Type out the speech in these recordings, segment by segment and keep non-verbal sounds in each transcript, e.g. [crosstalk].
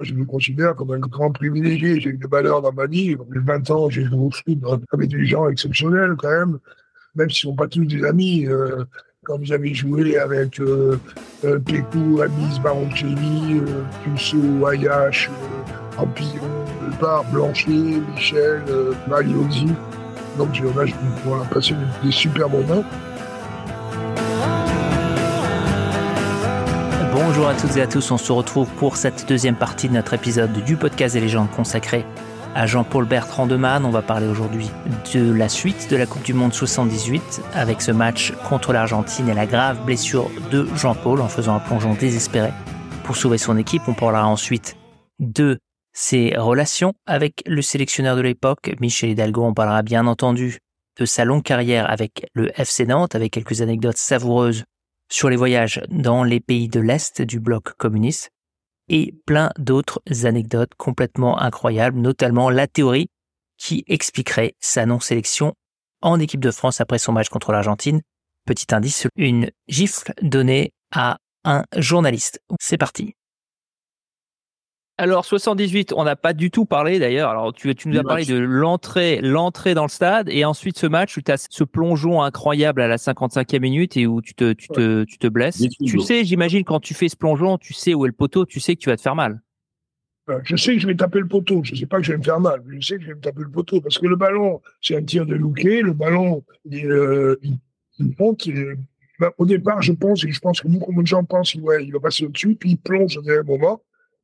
Je me considère comme un grand privilégié. J'ai eu de valeur dans ma vie. J'ai 20 ans, j'ai joué avec des gens exceptionnels quand même, même s'ils ne sont pas tous des amis. Euh, comme j'avais joué avec euh, euh, Pécou, Amis, Baroncelli, euh, Tussaud, Ayache, euh, Ampillon, Bar, Blanchet, Michel, euh, Mariozzi. Donc j'ai voilà, passé des, des super moments. Bonjour à toutes et à tous, on se retrouve pour cette deuxième partie de notre épisode du podcast des légendes consacré à Jean-Paul Bertrand de Man. On va parler aujourd'hui de la suite de la Coupe du Monde 78 avec ce match contre l'Argentine et la grave blessure de Jean-Paul en faisant un plongeon désespéré pour sauver son équipe. On parlera ensuite de ses relations avec le sélectionneur de l'époque, Michel Hidalgo. On parlera bien entendu de sa longue carrière avec le FC Nantes avec quelques anecdotes savoureuses sur les voyages dans les pays de l'Est du bloc communiste et plein d'autres anecdotes complètement incroyables, notamment la théorie qui expliquerait sa non-sélection en équipe de France après son match contre l'Argentine. Petit indice, une gifle donnée à un journaliste. C'est parti. Alors 78, on n'a pas du tout parlé d'ailleurs. Alors tu, tu nous as parlé de l'entrée, l'entrée dans le stade et ensuite ce match où tu as ce plongeon incroyable à la 55e minute et où tu te, tu te, tu te blesses. Tu sais, j'imagine quand tu fais ce plongeon, tu sais où est le poteau, tu sais que tu vas te faire mal. Je sais que je vais taper le poteau. Je ne sais pas que je vais me faire mal. Je sais que je vais me taper le poteau parce que le ballon, c'est un tir de Louquet. Le ballon, il, euh, il, il monte. Il, ben, au départ, je pense, et je pense que beaucoup de gens pensent ouais, il va passer au-dessus, puis il plonge à un moment.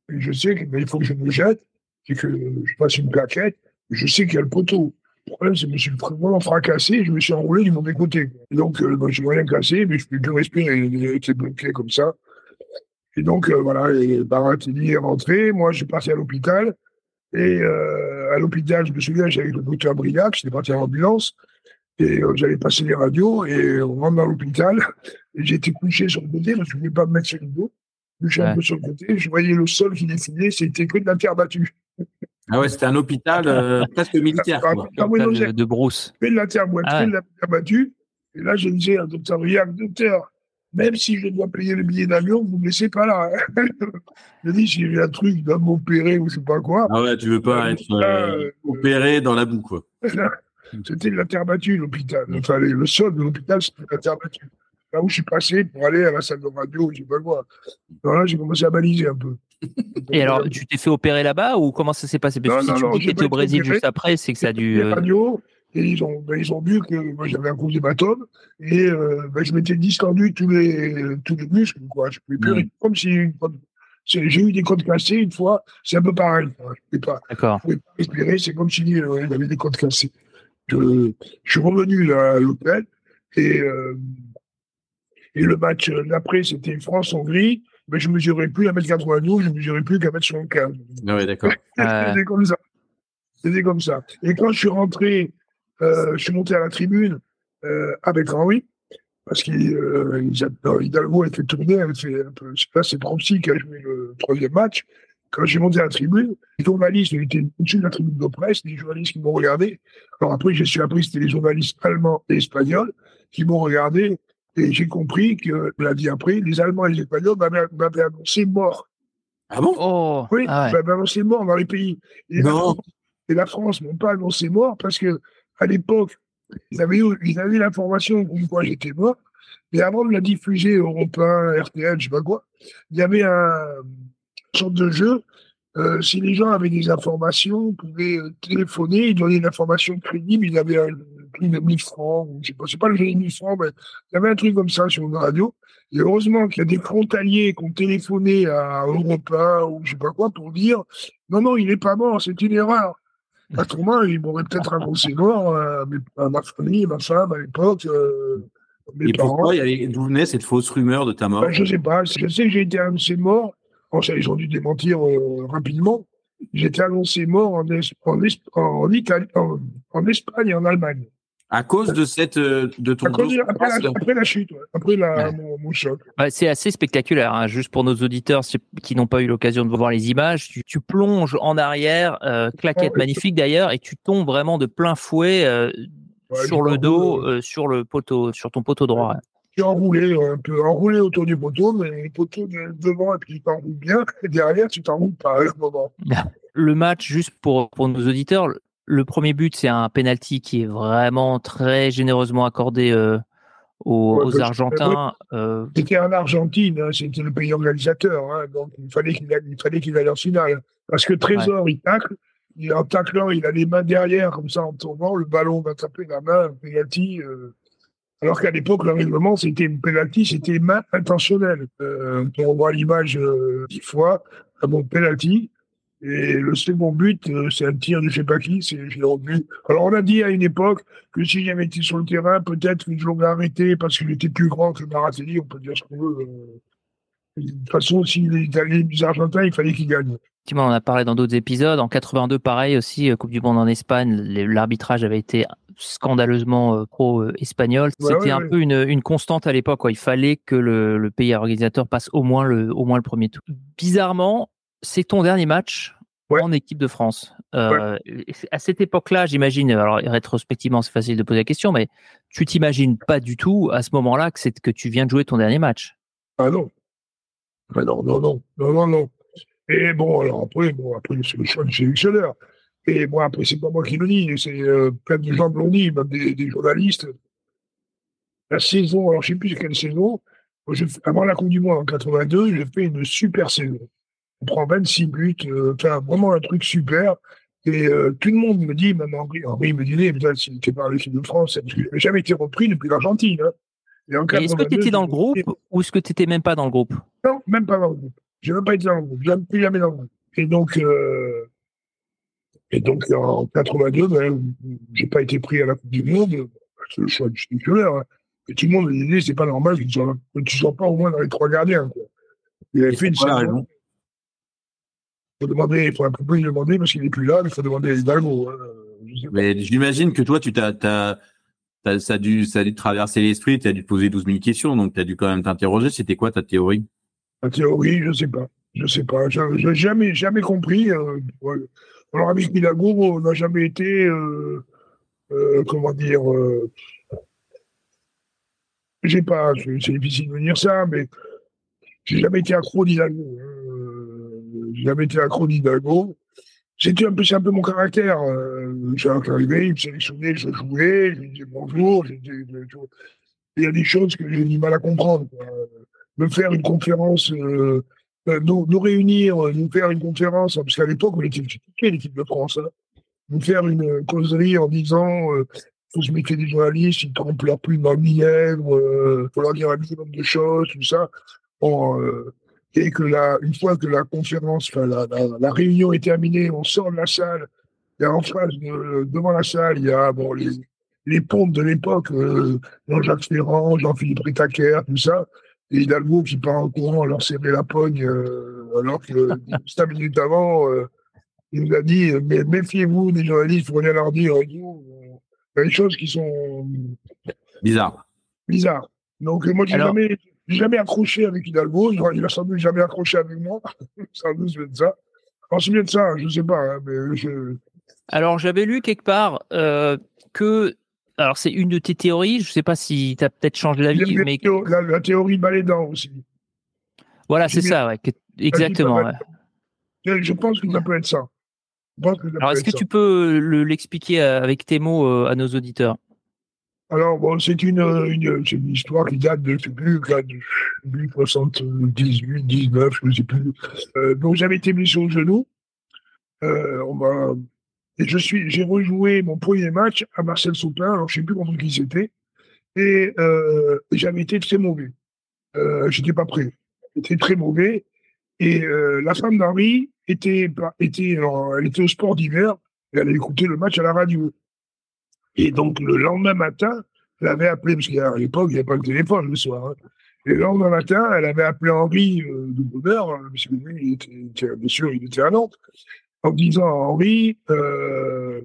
Je sais qu'il faut que je me jette et que je fasse une plaquette. Je sais qu'il y a le poteau. Le problème, c'est que je me suis vraiment fracassé je me suis enroulé du mauvais côté. Et donc, euh, ben, je suis rien cassé, mais je peux plus respirer. Il était bloqué comme ça. Et donc, euh, voilà, Baratini est rentré. Moi, je suis parti à l'hôpital. Et euh, à l'hôpital, je me souviens, j'avais le docteur Briac, j'étais parti en ambulance. Et euh, j'avais passé les radios et on rentre dans l'hôpital. Et j'étais couché sur le côté parce que je ne voulais pas me mettre sur le dos. Je suis un peu sur le côté. Je voyais le sol qui dessinait, c'était que de la terre battue. Ah ouais, c'était un hôpital euh, [laughs] presque militaire. Quoi. de, j'ai de brousse. fait de la terre battue, Ah ouais. de la terre battue. Et là, je disais à docteur Briac, docteur, même si je dois payer le billet d'avion, vous ne me laissez pas là. hein. [laughs] je dis, si j'ai un truc, il doit m'opérer ou je sais pas quoi. Ah ouais, tu veux pas être euh, Euh, opéré dans la boue, quoi. [laughs] C'était de la terre battue, l'hôpital. Enfin, le sol de l'hôpital, c'était de la terre battue. Là où je suis passé pour aller à la salle de radio, je sais pas quoi. Alors là, j'ai commencé à baliser un peu. [laughs] Et alors, tu t'es fait opérer là-bas ou comment ça s'est passé? Parce que Non, si non, tu dis que j'ai étais au Brésil juste après, c'est que ça a dû. les euh, radios, et ils ont, ben, ils ont vu que moi, j'avais un gros hématome, et euh, ben, je m'étais distendu tous les, tous les muscles, quoi. Je pouvais plus, Mm. comme si une j'ai eu des côtes cassées une fois, c'est un peu pareil. quoi. Je pouvais pas, pas respirer, c'est comme si euh, il avait des côtes cassées. Je, je suis revenu là, à l'hôtel, et, euh, et le match euh, d'après, c'était France-Hongrie, mais je mesurais plus 1m92, je mesurais plus qu'à 1m75. Ah ouais, d'accord. [laughs] Euh, C'était comme ça. C'était comme ça. Et quand je suis rentré, euh, je suis monté à la tribune euh, avec Henri, parce qu'il euh, Hidalgo a fait tourner, elle fait un peu, là c'est Trompsy qui a joué le troisième match. Quand j'ai monté à la tribune, les journalistes ils étaient au-dessus de la tribune de presse, les journalistes qui m'ont regardé. Alors après, je suis appris que c'était les journalistes allemands et espagnols qui m'ont regardé et j'ai compris que, l'a dit après, les Allemands et les Espagnols m'avaient annoncé mort. Ah bon? Oh, Oui, ah ouais. m'avaient annoncé mort dans les pays. Et la Non. France- et la France m'ont pas annoncé mort parce que à l'époque, ils avaient, eu- ils avaient l'information comme quoi j'étais mort. Mais avant de la diffuser Europe 1, RTL, je sais pas quoi, il y avait un une sorte de jeu. Euh, si les gens avaient des informations, ils pouvaient euh, téléphoner, ils donnaient une information crédible, ils avaient un prix de 1000 francs, je sais pas, c'est pas le jeu de 1000 francs, mais il y avait un truc comme ça sur une radio. Et heureusement qu'il y a des frontaliers qui ont téléphoné à Europe 1 ou je sais pas quoi pour dire non, non, il n'est pas mort, c'est une erreur. Autrement, ils m'auraient peut-être annoncé mort euh, à, à ma famille, ma femme à l'époque, euh, mes Et parents. pourquoi avait- d'où venait cette fausse rumeur de ta mort Ben, je sais pas. Je sais que j'ai été annoncé mort. Bon, ça, ils ont dû démentir euh, rapidement. J'ai été annoncé mort en, Es- en, Es- en, Italie, en, en Espagne et en Allemagne. À cause de cette euh, de ton dos après, la, après la chute, ouais. après la, Ouais. mon, mon choc. Ouais, c'est assez spectaculaire, hein. juste pour nos auditeurs qui n'ont pas eu l'occasion de voir les images. Tu, tu plonges en arrière, euh, claquette Ouais. magnifique d'ailleurs, et tu tombes vraiment de plein fouet euh, Ouais, sur le dos, euh, sur le poteau, sur ton poteau droit. ouais. J'ai enroulé un peu, enroulé autour du poteau, mais le poteau devant, et puis tu t'enroules bien, et derrière, tu t'enroules pas à un moment. [laughs] Le match, juste pour, pour nos auditeurs, le premier but, c'est un penalty qui est vraiment très généreusement accordé euh, aux, Ouais, Argentins. euh, C'était en Argentine, hein, c'était le pays organisateur, hein, donc il fallait qu'il fallait qu'il aille en finale. Parce que Trésor, il tacle, il, en taclant, il a les mains derrière, comme ça, en tournant, le ballon va taper la main, un penalty. euh, alors qu'à l'époque, le règlement, c'était une penalty, c'était main intentionnelle. Euh, on voit l'image dix fois, un bon penalty. Et le second but, euh, c'est un tir de je sais pas qui, c'est Jérôme But. Alors on a dit à une époque que s'il avait été sur le terrain, peut-être qu'ils l'aurait arrêté parce qu'il était plus grand que Maratelli, on peut dire ce qu'on veut. euh. De toute façon, s'il est allé des Argentins, il fallait qu'il gagne. Effectivement, on a parlé dans d'autres épisodes. En 82, pareil aussi, euh, Coupe du Monde en Espagne, les- l'arbitrage avait été scandaleusement pro-espagnol. C'était ouais, un ouais. peu une, une constante à l'époque. Il fallait que le, le pays organisateur passe au moins le, au moins le premier tour. Bizarrement, c'est ton dernier match Ouais. en équipe de France. Euh, À cette époque-là, j'imagine, alors rétrospectivement, c'est facile de poser la question, mais tu t'imagines pas du tout à ce moment-là que, que tu viens de jouer ton dernier match? Ah non. Ah non, non, non, non, non, non. Et bon, alors après, bon, après, c'est le choix du sélectionneur. Et bon, après, c'est pas moi qui le dis, c'est euh, plein de gens qui l'ont dit, même des, des journalistes. La saison, alors je sais plus quelle saison, avant la Coupe du Monde en 82, j'ai fait une super saison. On prend 26 buts, euh, enfin, vraiment un truc super. Et euh, tout le monde me dit, même Henri, Henri me disait, putain, si tu par l'équipe de France, parce que j'avais jamais été repris depuis l'Argentine. Hein? Est-ce que tu 82, étais dans le groupe ou est-ce que tu n'étais même pas dans le groupe? Non, même pas dans le groupe. J'ai même pas été dans le groupe. Jamais, plus jamais dans le groupe. Et donc, euh, et donc en 82, ben, j'ai pas été pris à la Coupe du Monde. C'est le choix du sélectionneur. Hein. Et tout le monde me disait, c'est pas normal que tu sois, tu sois pas au moins dans les trois gardiens. Quoi. Il avait Et fait une saison. Il faut demander, il faut un peu plus demander parce qu'il est plus là, mais il faut demander à Hidalgo. hein. Mais j'imagine que toi, tu t'as, ça, a dû, ça a dû te traverser l'esprit, tu as dû te poser 12 000 questions, donc tu as dû quand même t'interroger. C'était quoi ta théorie? La théorie, je sais pas. Je sais pas. Je n'ai jamais, jamais compris. Euh, ouais. Alors, avec Hidalgo, on n'a jamais été, euh, euh, comment dire, euh, j'ai pas, c'est difficile de dire ça, mais j'ai jamais été accro d'Hidalgo. J'ai jamais été accro d'Hidalgo. C'était un peu, c'est un peu mon caractère. Euh, j'ai arrivé, il me sélectionnait, je jouais, je lui disais bonjour. je- Il y a des choses que j'ai du mal à comprendre. quoi. Me faire une conférence, euh, euh, nous, réunir, euh, nous faire une conférence, parce qu'à l'époque, on était critiqués, l'équipe de France. Hein. Nous faire une euh, causerie en disant euh, faut se méfier des journalistes, ils trompent leur plume dans le mièvre, euh, faut leur dire un minimum de choses, tout ça. Bon, euh, et que la, une fois que la conférence, enfin, la, la, la réunion est terminée, on sort de la salle, et en face, de- devant la salle, il y a bon, les, les pompes de l'époque, euh, Jean-Jacques Ferrand, Jean-Philippe Ritaquer, tout ça, et Hidalgo qui part en courant leur serrer la pogne, euh, alors que [laughs] cinq minutes avant, euh, il nous a dit euh, mais méfiez-vous des journalistes, rien leur dire. Il y a des choses qui sont Bizarre. bizarres. Donc, euh, moi, j'ai jamais, jamais accroché avec Hidalgo. Il a sans doute jamais accroché avec moi. [laughs] sans doute, c'est de ça. C'est bien de ça, je sais pas. hein, mais je... Alors, j'avais lu quelque part euh, que. Alors, c'est une de tes théories. Je ne sais pas si tu as peut-être changé d'avis, la, mais théo- la, la théorie aussi. voilà, c'est ça. Ouais, que- exactement. ouais. Je pense que ça peut être ça. Je Alors, est-ce que ça. tu peux le- l'expliquer euh, avec tes mots euh, à nos auditeurs? Alors, bon, c'est une, histoire qui date de, je sais plus, là, de 78, 19, je ne sais plus. Euh, donc, j'avais été blessé au genou. Euh, et je suis, j'ai rejoué mon premier match à Marcel Soupin, alors je ne sais plus contre qui c'était. Et euh, j'avais été très mauvais. Euh, j'étais pas prêt. J'étais très mauvais. Et la femme d'Henri était, était, elle était au sport d'hiver. Et elle a écouté le match à la radio. Et donc, le lendemain matin, elle avait appelé, parce qu'à l'époque, il n'y avait pas le téléphone le soir. hein. Et le lendemain matin, elle avait appelé Henri euh, de Bonheur, hein, parce que lui, il était, il était- bien sûr, il était à Nantes, en disant à Henri, euh,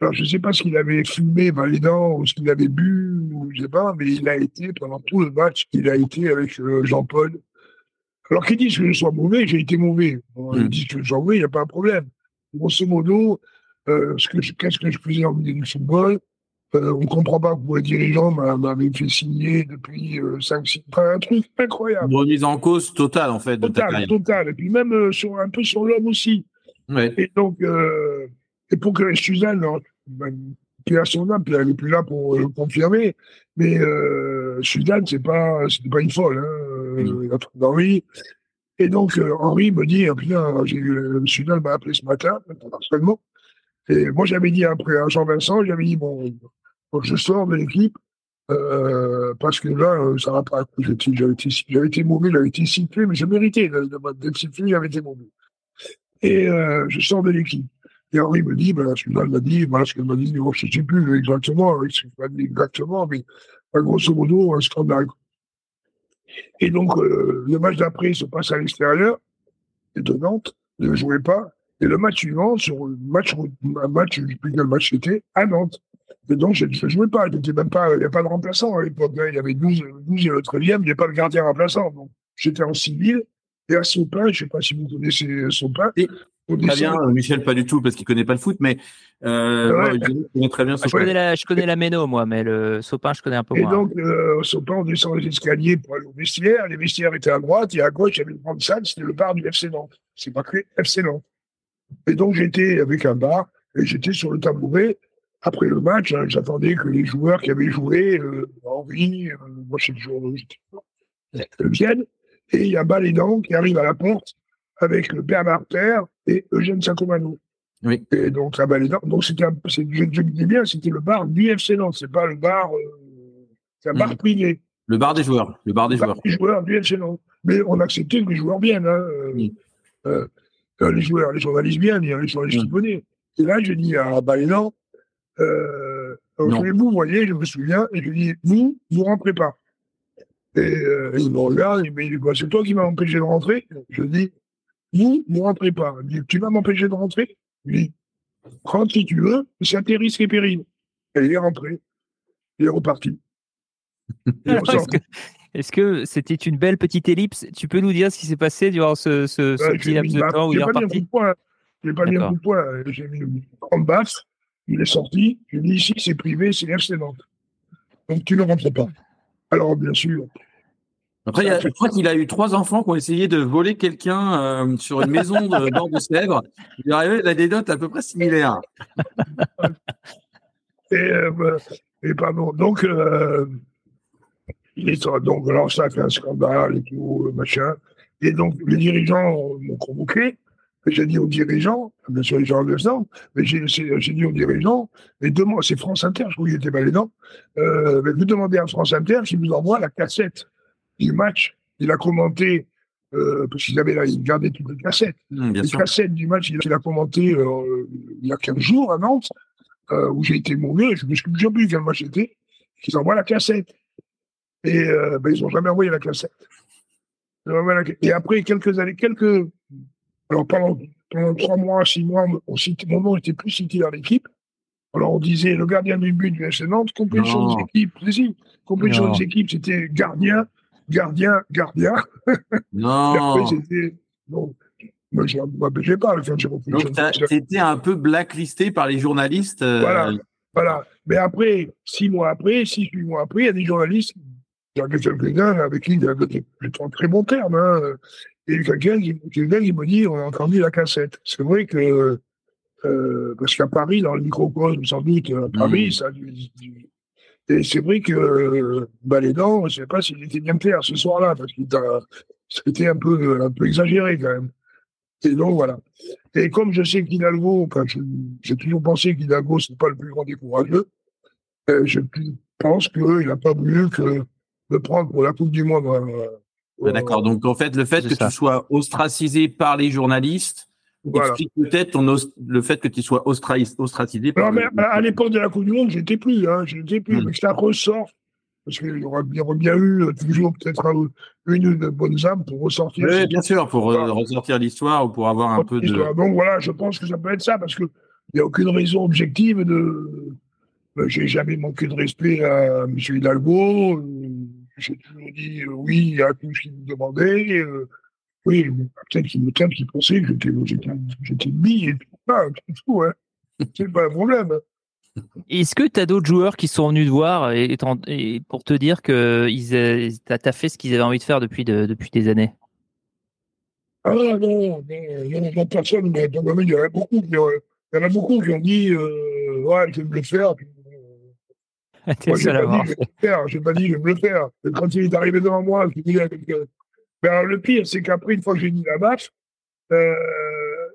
alors je ne sais pas ce qu'il avait fumé dans les dents, ou ce qu'il avait bu, ou je ne sais pas, mais il a été, pendant tout le match, il a été avec euh, Jean-Paul. Alors qu'ils disent que je sois mauvais, j'ai été mauvais. Bon. Ils disent que je sois mauvais, il n'y a pas un problème. Grosso modo, euh, qu'est-ce que je faisais en milieu du football Euh, on ne comprend pas pourquoi les dirigeants m'avaient fait signer depuis 5-6 un truc incroyable. Une remise en cause totale, en fait. Totale, totale. Et puis même sur, un peu sur l'homme aussi. Et donc, et pour que Suzanne, ben, puis à son âme, puis elle n'est plus là pour le confirmer, mais Suzanne, c'est pas, pas une folle. Hein, mmh. Henri. Et donc, Henri me dit, ah, putain, Suzanne m'a appelé ce matin, seulement. Et moi, j'avais dit après à Jean-Vincent, j'avais dit, bon, je sors de l'équipe, euh, parce que là, euh, ça va pas. J'avais été, j'avais été mauvais, j'avais été sifflé, mais je méritais d'être sifflé, j'avais été mauvais. Et euh, je sors de l'équipe. Et Henri me dit, ben, ce m'a dit, voilà ce qu'elle m'a dit, je ne sais plus exactement, dit exactement, mais grosso modo, un scandale. Et donc, euh, le match d'après se passe à l'extérieur, de Nantes, ne jouait pas. Et le match suivant, sur le match, un match, je ne sais plus quel match c'était, à Nantes. Et donc, je ne jouais pas. Il n'y avait pas de remplaçant à l'époque. Hein. Il y avait 12, 12 et le 13e, il n'y avait pas de gardien remplaçant. Donc, j'étais en civil. Et à Sopin, je ne sais pas si vous connaissez Sopin. Et, très bien, Michel, pas du tout, parce qu'il ne connaît pas le foot, mais euh, je connais très bien Sopin. Je connais la, je connais la Méno, moi, mais le Sopin, je connais un peu et moins. Et donc, euh, Sopin, on descend les escaliers pour aller au vestiaire. Les vestiaires étaient à droite, et à gauche, il y avait une grande salle, c'était le bar du FC Nantes. C'est pas créé FC Nantes. Et donc, j'étais avec un bar, et j'étais sur le tabouret. Après le match, hein, j'attendais que les joueurs qui avaient joué, euh, Henri, euh, moi, je suis viennent. Et il y a Balédan qui arrive à la porte avec le père Marter et Eugène Sacomano. Oui. Et donc, à Balédan, donc c'était, je, je dis bien, c'était le bar du FC Nantes, c'est pas le bar, euh, c'est un bar mmh. privé. Le bar des joueurs, le bar des joueurs. Les joueurs du FC Nantes. Mais on acceptait que les joueurs viennent. Hein, euh, euh, les joueurs, les journalistes viennent, les journalistes mmh. Et là, je dis à Balédan, euh, vous voyez, je me souviens, et je dis, vous, vous rentrez pas. Et euh, il me regarde, il me dit, c'est toi qui m'as empêché de rentrer Je dis, vous, vous rentrez pas. Il dit, tu vas m'empêcher de rentrer? Je dis, rentre si tu veux, c'est à tes risques et périls. Et il est rentré. Il est reparti. [laughs] Est-ce que c'était une belle petite ellipse? Tu peux nous dire ce qui s'est passé durant ce, ce, ce petit laps de temps où il est reparti? Je n'ai pas mis un coup de poing. J'ai mis une grande baffe. Il est sorti. Je lui ai dit ici, c'est privé, c'est FC Nantes. Donc tu ne rentres pas. Alors, bien sûr. Après, je crois qu'il a eu trois enfants qui ont essayé de voler quelqu'un euh, sur une maison de [laughs] bord de Sèvres. Il est arrivé a des notes à peu près similaires. et, euh, et pardon. Donc, euh, il est, donc, alors ça a fait un scandale et tout, machin. Et donc, les dirigeants m'ont convoqué. J'ai dit aux dirigeants, bien sûr les gens le savent, mais j'ai dit aux dirigeants, mais demain, c'est France Inter, je crois qu'il était pas les dents, euh, mais vous demandez à France Inter s'il vous envoie la cassette du match. Il a commenté, euh, parce qu'il avait là, il gardait toutes les cassettes. Mmh, les cassettes du match, il a, commenté euh, il y a 15 jours à Nantes, euh, où j'ai été mauvais, je me souviens plus quel match c'était, qu'ils envoient la cassette. Et ben, ils n'ont jamais envoyé la cassette. Et après quelques années, quelques alors pendant, trois mois, six mois, on mon nom n'était plus cité dans l'équipe. Alors on disait le gardien du but du FC Nantes, compétition des équipes, si, des équipes, c'était gardien, gardien, gardien. [laughs] Non. Et après c'était. Non, moi, je ne pas. Enfin, Donc, c'était un peu blacklisté par les journalistes. Euh, voilà, voilà. Mais après, six mois après, six, huit mois après, il y a des journalistes, a quelques-uns avec qui j'étais en très bon terme. Hein, et quelqu'un qui, quelqu'un qui me dit, on a entendu la cassette. C'est vrai que, euh, parce qu'à Paris, dans le microcosme, sans doute, à Paris, mmh. ça Et c'est vrai que euh, Balédan, je ne sais pas s'il était bien clair ce soir-là, parce qu'il c'était un peu, un peu exagéré quand même. Et donc voilà. Et comme je sais qu'Hidalgo, enfin, j'ai toujours pensé qu'Hidalgo, ce n'est pas le plus grand des courageux, euh, je pense qu'il n'a pas voulu que de prendre pour la Coupe du Monde D'accord. Donc en fait, le fait que tu sois ostracisé par les journalistes explique peut-être le fait que tu sois ostracisé. Par non, mais à l'époque de la Coupe du Monde, j'étais plus. Hein, j'étais plus. Hmm. Mais ça ressort parce qu'il y aurait bien, eu euh, toujours peut-être une, bonne âme pour ressortir. Oui, bien sûr, pour ressortir l'histoire ou pour avoir un peu de. Donc voilà, je pense que ça peut être ça parce qu'il n'y a aucune raison objective de. Euh, j'ai jamais manqué de respect à M. Hidalgo. Euh, j'ai toujours dit euh, oui à tout ce qu'il me demandait. Euh, oui, peut-être qu'il me pensait que j'étais, j'étais, j'étais une bille et tout, tout, hein. [laughs] C'est pas un problème. Est-ce que tu as d'autres joueurs qui sont venus te voir et, pour te dire que tu as fait ce qu'ils avaient envie de faire depuis, depuis des années? Ah non, non, non, personne, mais il y en a beaucoup, il y en a beaucoup qui ont dit euh, Ouais, je vais me le faire. [laughs] moi, j'ai pas, dit, je pas dit, je vais me le faire. Et quand il est arrivé devant moi, je dis à quelqu'un. Ben, le pire, c'est qu'après, une fois que j'ai dit la match, euh,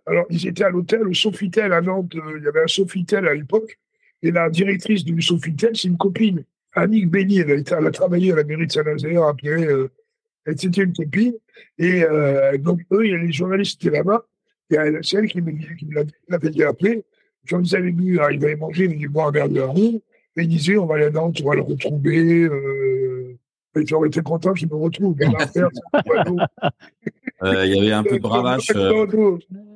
alors ils étaient à l'hôtel, au Sofitel à Nantes, euh, il y avait un Sofitel à l'époque, et la directrice du Sofitel, c'est une copine, Annick Béni, elle a, elle a travaillé à la mairie de Saint-Nazaire, après, euh, c'était une copine, et donc eux, les journalistes étaient là-bas, et c'est elle qui me, qui l'avait dit après, quand ils avaient vu, ils avaient mangé, ils avaient boire un verre de roue, et on va aller à Nantes, on va le retrouver, euh, et j'aurais été content qu'ils me retrouvent. [laughs] Euh, il y avait un peu de bravage, euh,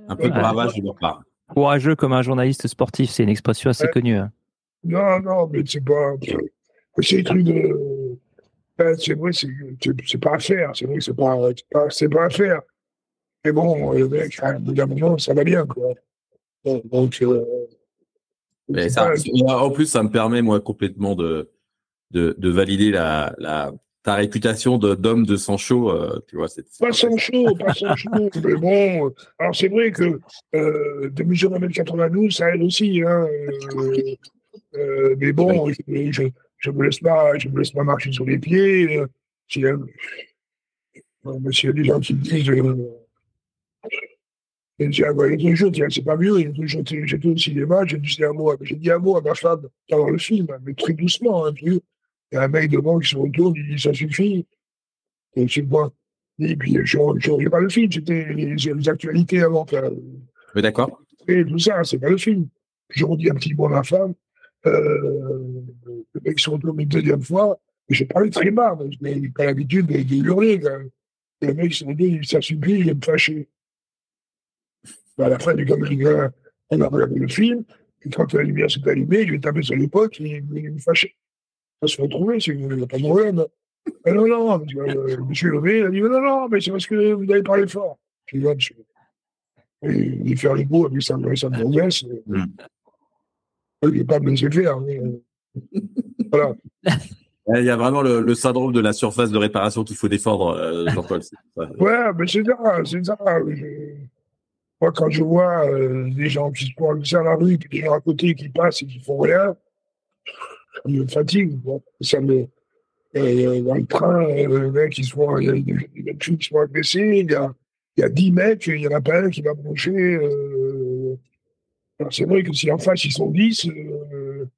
un peu de bravage de leur part. Courageux comme un journaliste sportif, c'est une expression assez connue. Hein. Non, non, mais c'est pas. C'est des trucs de. C'est vrai, c'est pas à faire. C'est vrai, c'est pas, pas, pas à faire. Mais bon, le mec, à un moment, ça va bien, quoi. Donc. Euh, mais ça, en plus, ça me permet, moi, complètement de, de, de valider la, la, ta réputation d'homme de sang chaud, euh, tu vois. C'est, pas sang chaud, pas sang chaud. [laughs] Mais bon, euh, alors c'est vrai que euh, de mesure 1m92, ça aide aussi. Hein, euh, euh, mais bon, je, je, je, me laisse pas, je me laisse pas marcher sur les pieds. S'il y a des gens qui me disent. Et il y a des jours, c'est pas mieux. Il y a des jours, j'étais au cinéma, j'ai dit un mot, j'ai dit un mot à ma femme dans le film, mais très doucement, un peu. Il y a un mec devant qui se retourne, il dit ça suffit. Et c'est moi. Et puis, je ne pas le film, c'était les, actualités avant. oui, d'accord. Et tout ça, c'est pas le film. Je redis un petit mot à ma femme. Euh, le mec se retourne une deuxième fois. Et je parlais très bas, mais je pas l'habitude de, de, hurler. Et le mec se retourne, il dit ça suffit, il me fâcher. À la fin du gamin, on a regardé le film. Et quand la lumière s'est allumée, je vais taper sur l'époque et il me fâchait se retrouver, il n'y a pas problème. Mais non, non, euh, monsieur levé, il a dit, non, non, mais c'est parce que vous avez parlé fort. Je dis, monsieur. Et il fait les beau avec sa, sa. Mm. Il n'est pas me laisser faire. Euh, voilà. [laughs] Il y a vraiment le, syndrome de la surface de réparation qu'il faut défendre, euh, Jean-Paul. ouais, mais c'est ça, c'est ça. Moi, quand je vois des gens qui se pointent à la rue, puis des gens à côté qui passent et qui font rien, ça me fatigue. Ça me, euh, dans le train, euh, mec, ils sont, il y a des mecs qui sont agressés, il y a, il y a 10 mecs, il n'y en a pas un qui va broncher. Euh, c'est vrai que si en face ils sont 10, euh,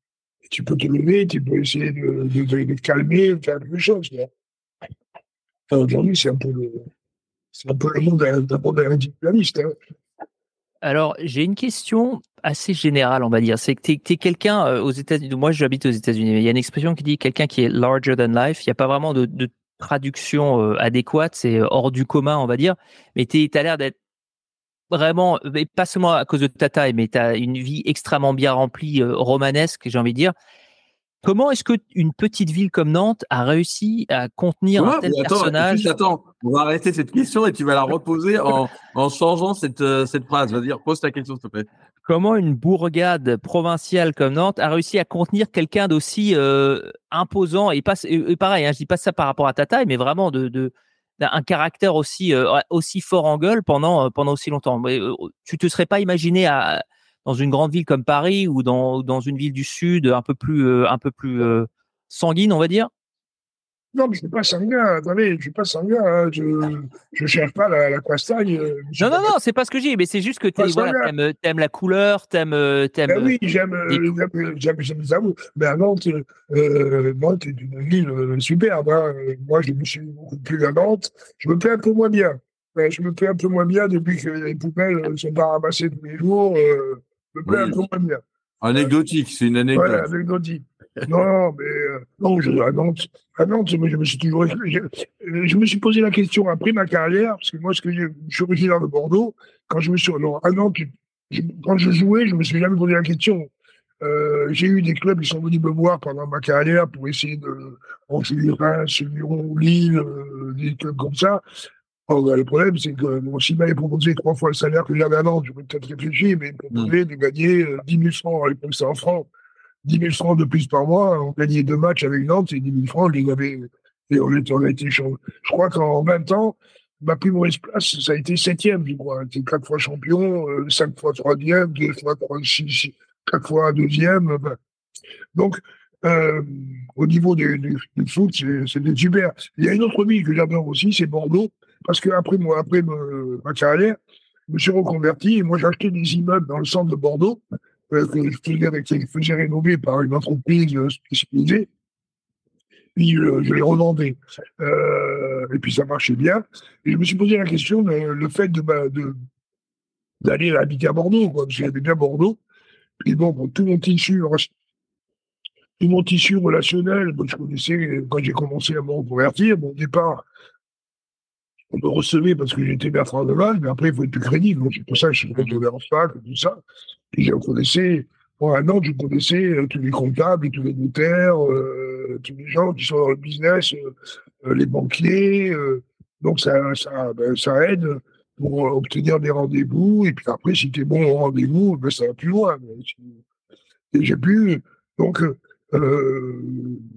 tu peux te lever, tu peux essayer de, de, de, te calmer, faire quelque chose. Aujourd'hui, c'est un peu le, c'est un peu le monde d'un individualiste. Hein. Alors, j'ai une question assez générale, on va dire. C'est que tu es, quelqu'un euh, aux États-Unis. Moi, j'habite aux États-Unis. Il y a une expression qui dit quelqu'un qui est larger than life. Il n'y a pas vraiment de, traduction euh, adéquate. C'est euh, hors du commun, on va dire. Mais tu as l'air d'être vraiment, pas seulement à cause de ta taille, mais tu as une vie extrêmement bien remplie, romanesque, j'ai envie de dire. Comment est-ce qu'une petite ville comme Nantes a réussi à contenir un tel personnage? Attends, on va arrêter cette question et tu vas la reposer en, changeant cette, euh, cette phrase. Repose ta question, s'il te plaît. Comment une bourgade provinciale comme Nantes a réussi à contenir quelqu'un d'aussi euh, imposant et, pas, pareil, hein, je dis pas ça par rapport à ta taille, mais vraiment de, caractère aussi euh, aussi fort en gueule pendant pendant aussi longtemps. Tu te serais pas imaginé à dans une grande ville comme Paris ou dans, dans une ville du Sud un peu plus, euh, un peu plus euh, sanguine, on va dire? Non, mais je ne suis pas sanguin. Attendez, je ne suis pas sanguin. Hein. Je ne cherche pas la, la castagne. Euh, non, non, non, c'est pas ce que j'ai. Mais c'est juste que tu voilà, aimes, aimes, la couleur, tu aimes. Ben oui, j'aime j'aime ça. Mais à Nantes, euh, Nantes est une ville superbe. Hein. Moi, je me suis beaucoup plus à Nantes. Je me plais un peu moins bien. Je me plais un peu moins bien depuis que les poubelles ne sont pas ramassées tous les jours. Anecdotique, c'est une anecdote. Ouais, anecdotique. Non, mais euh, non, je, à Nantes, à Nantes, je me suis toujours, je, je, me suis posé la question après ma carrière, parce que moi, ce que je, suis originaire de Bordeaux, quand je me suis, non, à Nantes, quand je jouais, je me suis jamais posé la question. Euh, j'ai eu des clubs qui sont venus me voir pendant ma carrière pour essayer de renseigner Reims, Lyon, Lille, euh, des clubs comme ça. Oh, bah, le problème, c'est que bon, s'il m'avait proposé trois fois le salaire que j'avais avant, j'aurais peut-être réfléchi, mais il proposait de gagner 10 euh, 000 francs à l'époque, c'est en francs. 10 000 francs de plus par mois. On gagnait deux matchs avec Nantes et 10 000 francs, on avait, et on, était, a été Je crois qu'en 20 ans, ma plus mauvaise place, ça a été septième, je crois. J'étais quatre fois champion, euh, cinq fois troisième, deux fois six, quatre fois deuxième. Ben. Donc, euh, au niveau du, foot, c'était super. Il y a une autre ville que j'adore aussi, c'est Bordeaux, parce que après, moi, après ma carrière, je me suis reconverti et moi acheté des immeubles dans le centre de Bordeaux euh, que avec, je faisais rénover par une entreprise spécialisée. Puis euh, je les revendais. Euh, et puis ça marchait bien. Et je me suis posé la question, le fait de, de d'aller habiter à Bordeaux, parce qu'il y avait bien Bordeaux. Puis bon, tout mon tissu, tout mon tissu relationnel, je connaissais quand j'ai commencé à me reconvertir. Bon, au départ, on me recevait parce que j'étais Bertrand Deval, mais après, il faut être plus crédible. C'est pour ça que je suis retourné en fac, tout ça. Et moi, à Nantes, je connaissais euh, tous les comptables, tous les notaires, euh, tous les gens qui sont dans le business, euh, les banquiers. donc, ben, ça aide pour obtenir des rendez-vous. Et puis après, si tu bon au rendez-vous, ben, ça va plus loin. Et j'ai pu. Donc,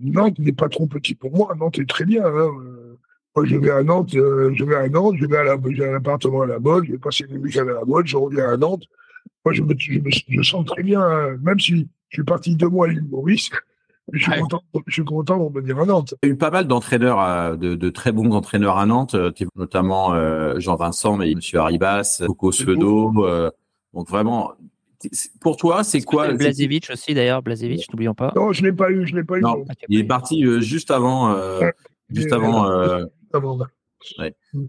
Nantes n'est pas trop petit pour moi. Nantes est très bien. Hein je vais à Nantes, euh, je vais à Nantes, je vais à, la, un appartement à la mode, je vais passer des week-ends à la mode, je reviens à Nantes. Moi, je me, je sens très bien, hein. même si je suis parti deux mois à l'île Maurice. Je suis, content, je suis content de revenir à Nantes. Il y a eu pas mal d'entraîneurs, euh, de, de, très bons entraîneurs à Nantes, euh, notamment Jean-Vincent, mais M. Haribas, Coco Svedo. donc vraiment, pour toi, c'est quoi Blazevich aussi d'ailleurs, Blazevich, n'oublions pas. Non, je l'ai pas eu, je l'ai pas eu. Non, il est parti juste avant, juste avant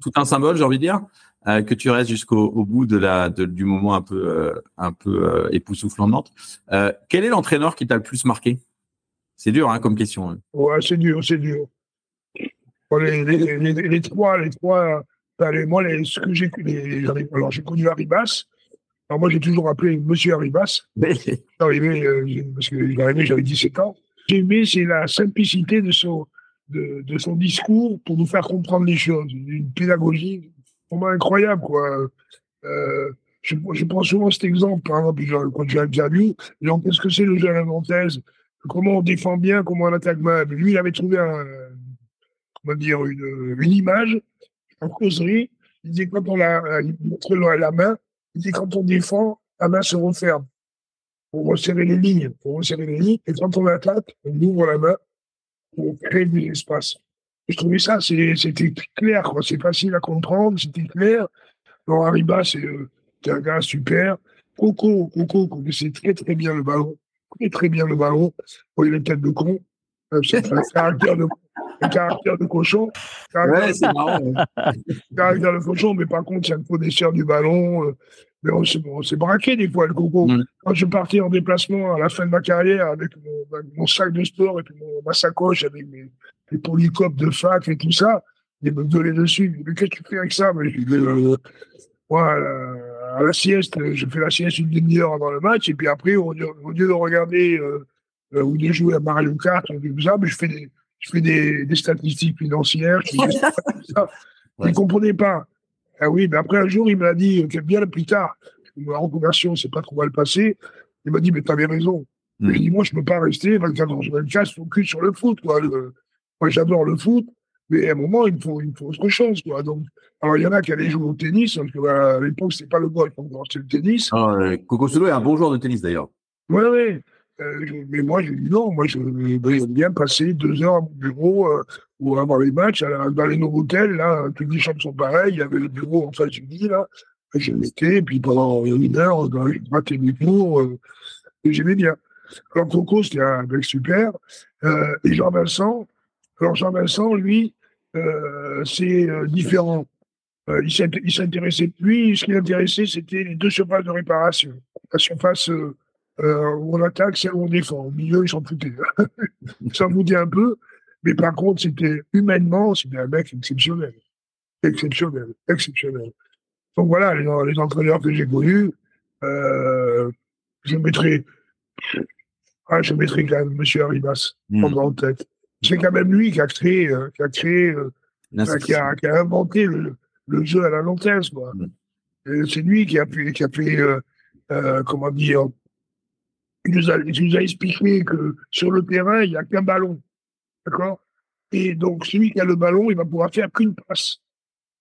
tout un symbole, j'ai envie de dire, euh, que tu restes jusqu'au bout de la, du moment un peu, euh, un peu euh, époustouflant de Nantes. quel est l'entraîneur qui t'a le plus marqué? C'est dur hein, comme question. Hein. Ouais, c'est dur, c'est dur. les, les, trois, les trois. moi, les, ce que j'ai, alors j'ai connu Arribas. Alors moi, j'ai toujours appelé Monsieur Arribas. [laughs] arrivé, parce que arrivé, j'avais 17 ans. J'ai aimé, c'est la simplicité de son, de, son discours pour nous faire comprendre les choses. Une pédagogie vraiment incroyable, quoi. Euh, je, je, prends souvent cet exemple, par exemple, quand j'ai interview, gens qu'est-ce que c'est le jeu à Comment on défend bien, comment on attaque mal. Lui, il avait trouvé un, comment dire, une, une image, en causerie. Il disait quand on a, il montrait la main, il disait quand on défend, la main se referme pour resserrer les lignes, pour resserrer les lignes. Et quand on attaque, on ouvre la main pour créer des espaces. Je trouvais ça, c'était clair, quoi. C'est facile à comprendre, c'était clair. Laurent Arriba, c'est euh, un gars super. Coco, Coco connaissait très très bien le ballon, très très bien le ballon. Bon, il a une tête de con, euh, c'est un caractère de, un caractère de cochon. Ouais, c'est marrant. caractère de cochon, mais par contre, c'est un connaisseur du ballon. Euh, mais on s'est braqué des fois, le coco. Mm. Quand je partais en déplacement à la fin de ma carrière avec mon, sac de sport et puis ma sacoche avec mes, polycopes de fac et tout ça, il me gueulait dessus. Mais qu'est-ce que tu fais avec ça? Mais euh, Moi, à la sieste, je fais la sieste une demi-heure avant le match et puis après, au lieu, de regarder euh, euh, ou de jouer à Mario Kart ou tout ça, mais je fais des, je fais des, des statistiques financières. Je [laughs] ne comprenais pas. Ah oui, mais après un jour, il m'a dit, bien plus tard, ma reconversion, c'est pas trop mal passé. Il m'a dit, mais t'avais raison. Mm. dit, moi, je peux pas rester 24 ans sur 24 focus sur le foot, quoi. Moi, j'adore le foot, mais à un moment, il me faut, il faut autre chose, quoi. Donc, alors, il y en a qui allaient jouer au tennis, parce que, bah, à l'époque, c'était pas le golf, c'était le tennis. Ah, Coco Solo est un bon joueur de tennis, d'ailleurs. Oui, oui. Euh, mais moi, j'ai dit non, moi, je vais bien passer deux heures à mon bureau euh, ou avant les matchs, dans les nouveaux hôtels, là, toutes les chambres sont pareilles, il y avait le bureau en face du lit, là, je l'étais, puis pendant une heure, j'ai raté mes cours, euh, et j'aimais bien. Alors, Coco, c'était un mec super, euh, et Jean-Vincent, alors Jean-Vincent, lui, euh, c'est différent. il s'intéressait, lui, ce qui l'intéressait, c'était les deux surfaces de réparation. La surface euh, où on attaque, celle où on défend. Au milieu, ils sont foutés. [laughs] Ça vous dit un peu. Mais par contre, c'était humainement, c'était un mec exceptionnel. Exceptionnel. Exceptionnel. Donc voilà, les, les entraîneurs que j'ai connus, euh, je mettrai, ah, je mettrai quand même M. Arribas mmh. en tête. C'est quand même lui qui a créé, euh, qui a créé, euh, qui, a, qui, a, inventé le, le, jeu à la lanterne, quoi. Mmh. C'est lui qui a fait, qui a fait euh, comment dire, il nous, a, il nous a expliqué que sur le terrain, il n'y a qu'un ballon. D'accord? Et donc, celui qui a le ballon, il va pouvoir faire qu'une passe.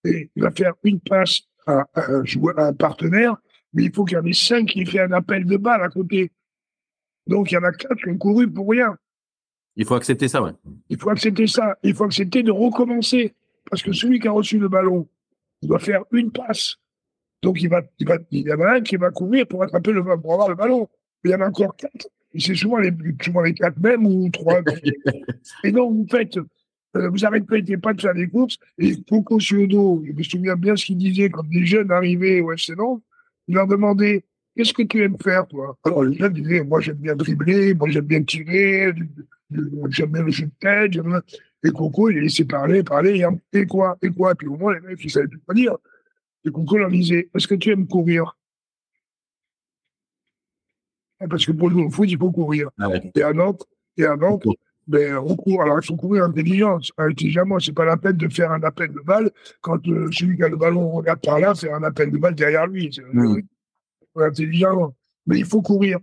Et il va faire une passe à, un, joueur, à un partenaire, mais il faut qu'il y en ait cinq qui fait un appel de balle à côté. Donc, il y en a quatre qui ont couru pour rien. Il faut accepter ça, ouais. Il faut accepter ça. Il faut accepter de recommencer. Parce que celui qui a reçu le ballon, il doit faire une passe. Donc, il, va, il, va, il y en a un qui va courir pour attraper le pour avoir le ballon. Mais il y en a encore quatre. Et c'est souvent les, souvent les quatre mêmes ou trois. [laughs] et donc, vous faites, euh, vous arrêtez pas de faire des courses. Et Coco Ciodo, je me souviens bien ce qu'il disait quand des jeunes arrivaient au FC Nantes, il leur demandait Qu'est-ce que tu aimes faire, toi? Alors, les jeunes disaient Moi, j'aime bien dribbler, moi, j'aime bien tirer, bien le jeu de tête. Et Coco, il les laissé parler, parler, et, quoi Et quoi? Puis au moins, les mecs, ils savaient plus quoi dire. Et Coco leur disait Est-ce que tu aimes courir? Parce que pour nous, au foot, il faut courir. Ah et à Nantes, et à Nantes, ben, on court. Alors, il faut courir intelligent, intelligemment. C'est pas la peine de faire un appel de balle quand euh, celui qui a le ballon regarde par là, faire un appel de balle derrière lui. Mmh. intelligent. Mais il faut courir.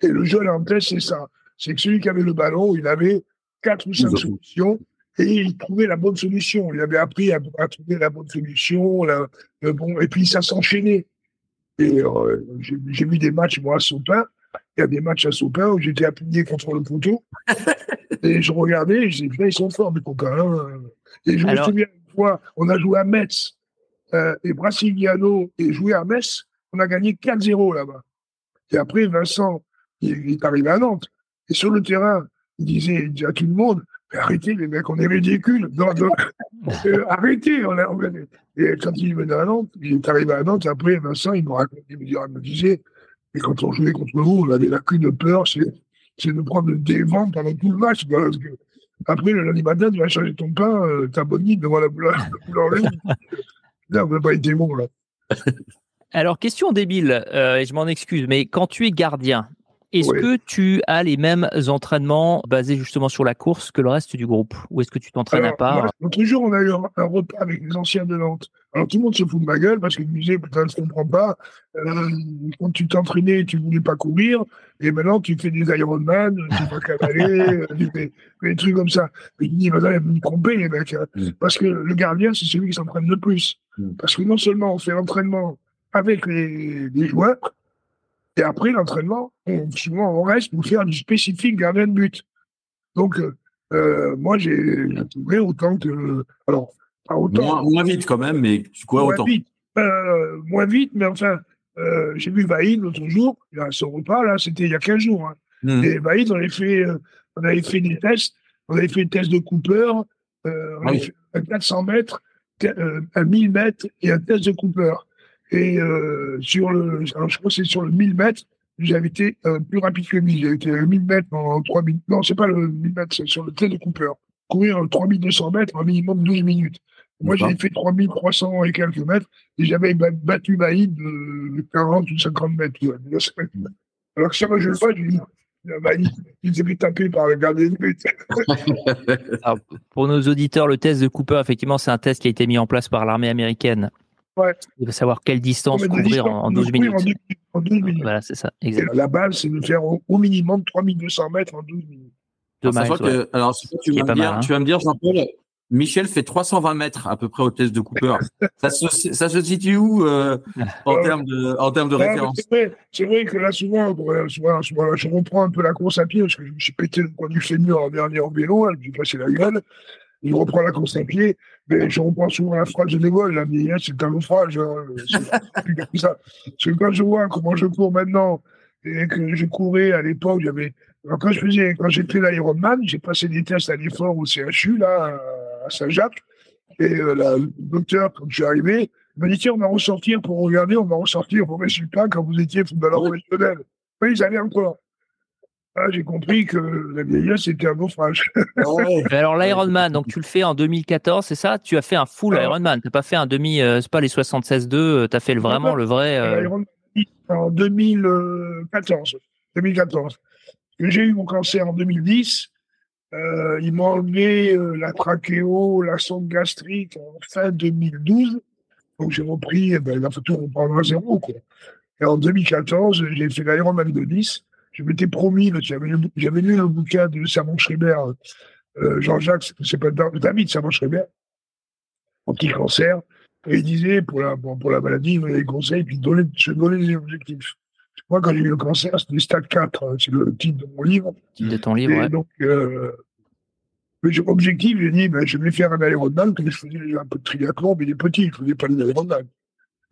Et le jeu en tête, c'est ça. C'est que celui qui avait le ballon, il avait quatre ou cinq solutions et il trouvait la bonne solution. Il avait appris à, trouver la bonne solution, le bon, et puis ça s'enchaînait. Et euh, j'ai vu des matchs, moi, à Sopin. Il y a des matchs à Sopin où j'étais appuyé contre le poteau. [laughs] et je regardais, et je disais, ils sont forts, mes copains. Hein. Et je me souviens une fois, on a joué à Metz, euh, et Brasiliano et joué à Metz, on a gagné 4-0 là-bas. Et après, Vincent, il, est arrivé à Nantes. Et sur le terrain, il disait, à tout le monde, arrêtez les mecs, on est ridicules. [laughs] Euh, arrêtez. On Et quand il venait à Nantes, il est arrivé à Nantes, après, Vincent, il me racontait, il me disait, et quand on jouait contre vous, on avait la qu'une peur, c'est de prendre des vents pendant tout le match. Parce que après, le lundi matin, tu vas changer ton pain, euh, ta bonite devant la boule en ligne. Là, on n'a pas été bon, là. Alors, question débile, euh, et je m'en excuse, mais quand tu es gardien, est-ce que tu as les mêmes entraînements basés justement sur la course que le reste du groupe? Ou est-ce que tu t'entraînes à part? L'autre jour, on a eu un, repas avec les anciens de Nantes. Alors tout le monde se fout de ma gueule parce qu'ils me disaient Putain, je ne comprends pas. Euh, quand tu t'entraînais, tu ne voulais pas courir. Et maintenant, tu fais des Ironman, tu vas cavaler, [laughs] tu fais, des trucs comme ça. Mais je dis Maintenant, ils me tromper, les mecs. Hein. Mm. Parce que le gardien, c'est celui qui s'entraîne le plus. Mm. Parce que non seulement on fait l'entraînement avec les, les joueurs, et après l'entraînement, souvent on reste pour faire du spécifique gardien de but. Donc, euh, euh, moi, j'ai trouvé autant que. Alors, pas autant. Moins, vite quand même, mais tu quoi moins autant vite, euh, Moins vite, mais enfin, j'ai vu Vaïd l'autre jour, il a son repas, là, c'était il y a 15 jours. Hein. Hmm. Et Vaïd, on avait, fait, on avait fait des tests. On avait fait le test de Cooper, on avait fait un 400 mètres, un 1000 mètres et un test de Cooper. Et euh, sur le, alors je crois que c'est sur le 1000 mètres, j'avais été euh, plus rapide que lui. J'ai été à 1000 mètres en 3 minutes. Non, c'est pas le 1000 mètres, c'est sur le test de Cooper. Courir 3200 mètres en minimum 12 minutes. Moi, j'ai fait 3300 et quelques mètres et j'avais battu Baïd de 40 ou 50 mètres. Alors que ça, moi, je le vois, je dis, Baïd, il s'est fait taper par le gardien de but. [laughs] pour nos auditeurs, le test de Cooper, effectivement, c'est un test qui a été mis en place par l'armée américaine il veut savoir quelle distance couvrir en, 12 minutes. En 12 minutes. Voilà, c'est ça. la base, c'est de faire au, minimum 3200 mètres en 12 minutes. alors, que, alors tu, vas me dire, hein. tu vas me dire, Jean-Paul, Michel fait 320 mètres à peu près au test de Cooper. [laughs] ça, se, ça, se, situe où euh, [laughs] en, termes de, en termes de référence? C'est vrai, que là, souvent, souvent, souvent, je reprends un peu la course à pied parce que je me suis pété le coin du fémur en dernier en vélo, je me suis passé la gueule je reprends la course à pied, mais je reprends souvent la phrase de l'école, la vieillesse, c'est un naufrage. Hein, [laughs] ça. Parce que quand je vois comment je cours maintenant, et que je courais à l'époque, j'avais. Quand je faisais, quand fait l'Ironman, j'ai passé des tests à l'effort au CHU, là, à Saint-Jacques. Et euh, le docteur, quand je suis arrivé, m'a dit, tiens, on va ressortir pour regarder, on va ressortir vos résultats quand vous étiez footballeur professionnel. Oui, ils allaient encore. Ah, j'ai compris que la vieillesse, c'était un naufrage. [laughs] Alors, l'Ironman, donc tu le fais en 2014, c'est ça? Tu as fait un full Ironman. Tu n'as pas fait un demi, euh, c'est pas les 76-2, tu as fait vraiment le vrai. Euh, en 2014. 2014. J'ai eu mon cancer en 2010. Euh, ils m'ont enlevé la trachéo, la sonde gastrique en fin 2012. Donc j'ai repris, eh ben, il a tout reprendre à zéro. Quoi. Et en 2014, j'ai fait l'Ironman de 10 je m'étais promis, j'avais lu le bouquin de Sermon Schreiber, euh, Jean-Jacques, c'est pas David Sermon Schreiber, anti-cancer, et il disait, pour la, pour, la maladie, il donnait des conseils, puis donner, se donner des objectifs. Moi, quand j'ai eu le cancer, c'était stade 4, hein, c'est le titre de mon livre. De ton livre, et donc, euh, objectif, j'ai dit, ben, je vais faire un Ironman, que je faisais un peu de triathlon, mais il est petit, je ne faisais pas l'Ironman.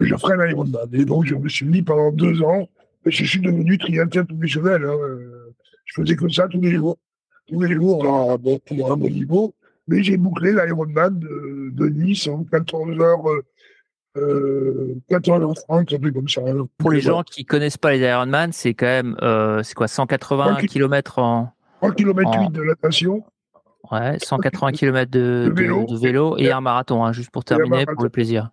Je ferai un Ironman. Et donc, je me suis dit pendant deux ans, je suis devenu triathlète professionnel. Hein, euh, je faisais que ça tous les jours. Tous les jours, alors, bon, pour un bon niveau. Mais j'ai bouclé l'Ironman de, de, Nice en 14 heures. Euh, 14h30, un truc comme ça. Hein. Pour les gens qui connaissent pas les Ironman, c'est quand même, euh, c'est quoi, 180 km en. 3 km 8 de natation. Ouais, 180 km de, de, vélo, et, un marathon, hein, juste pour terminer, pour le plaisir.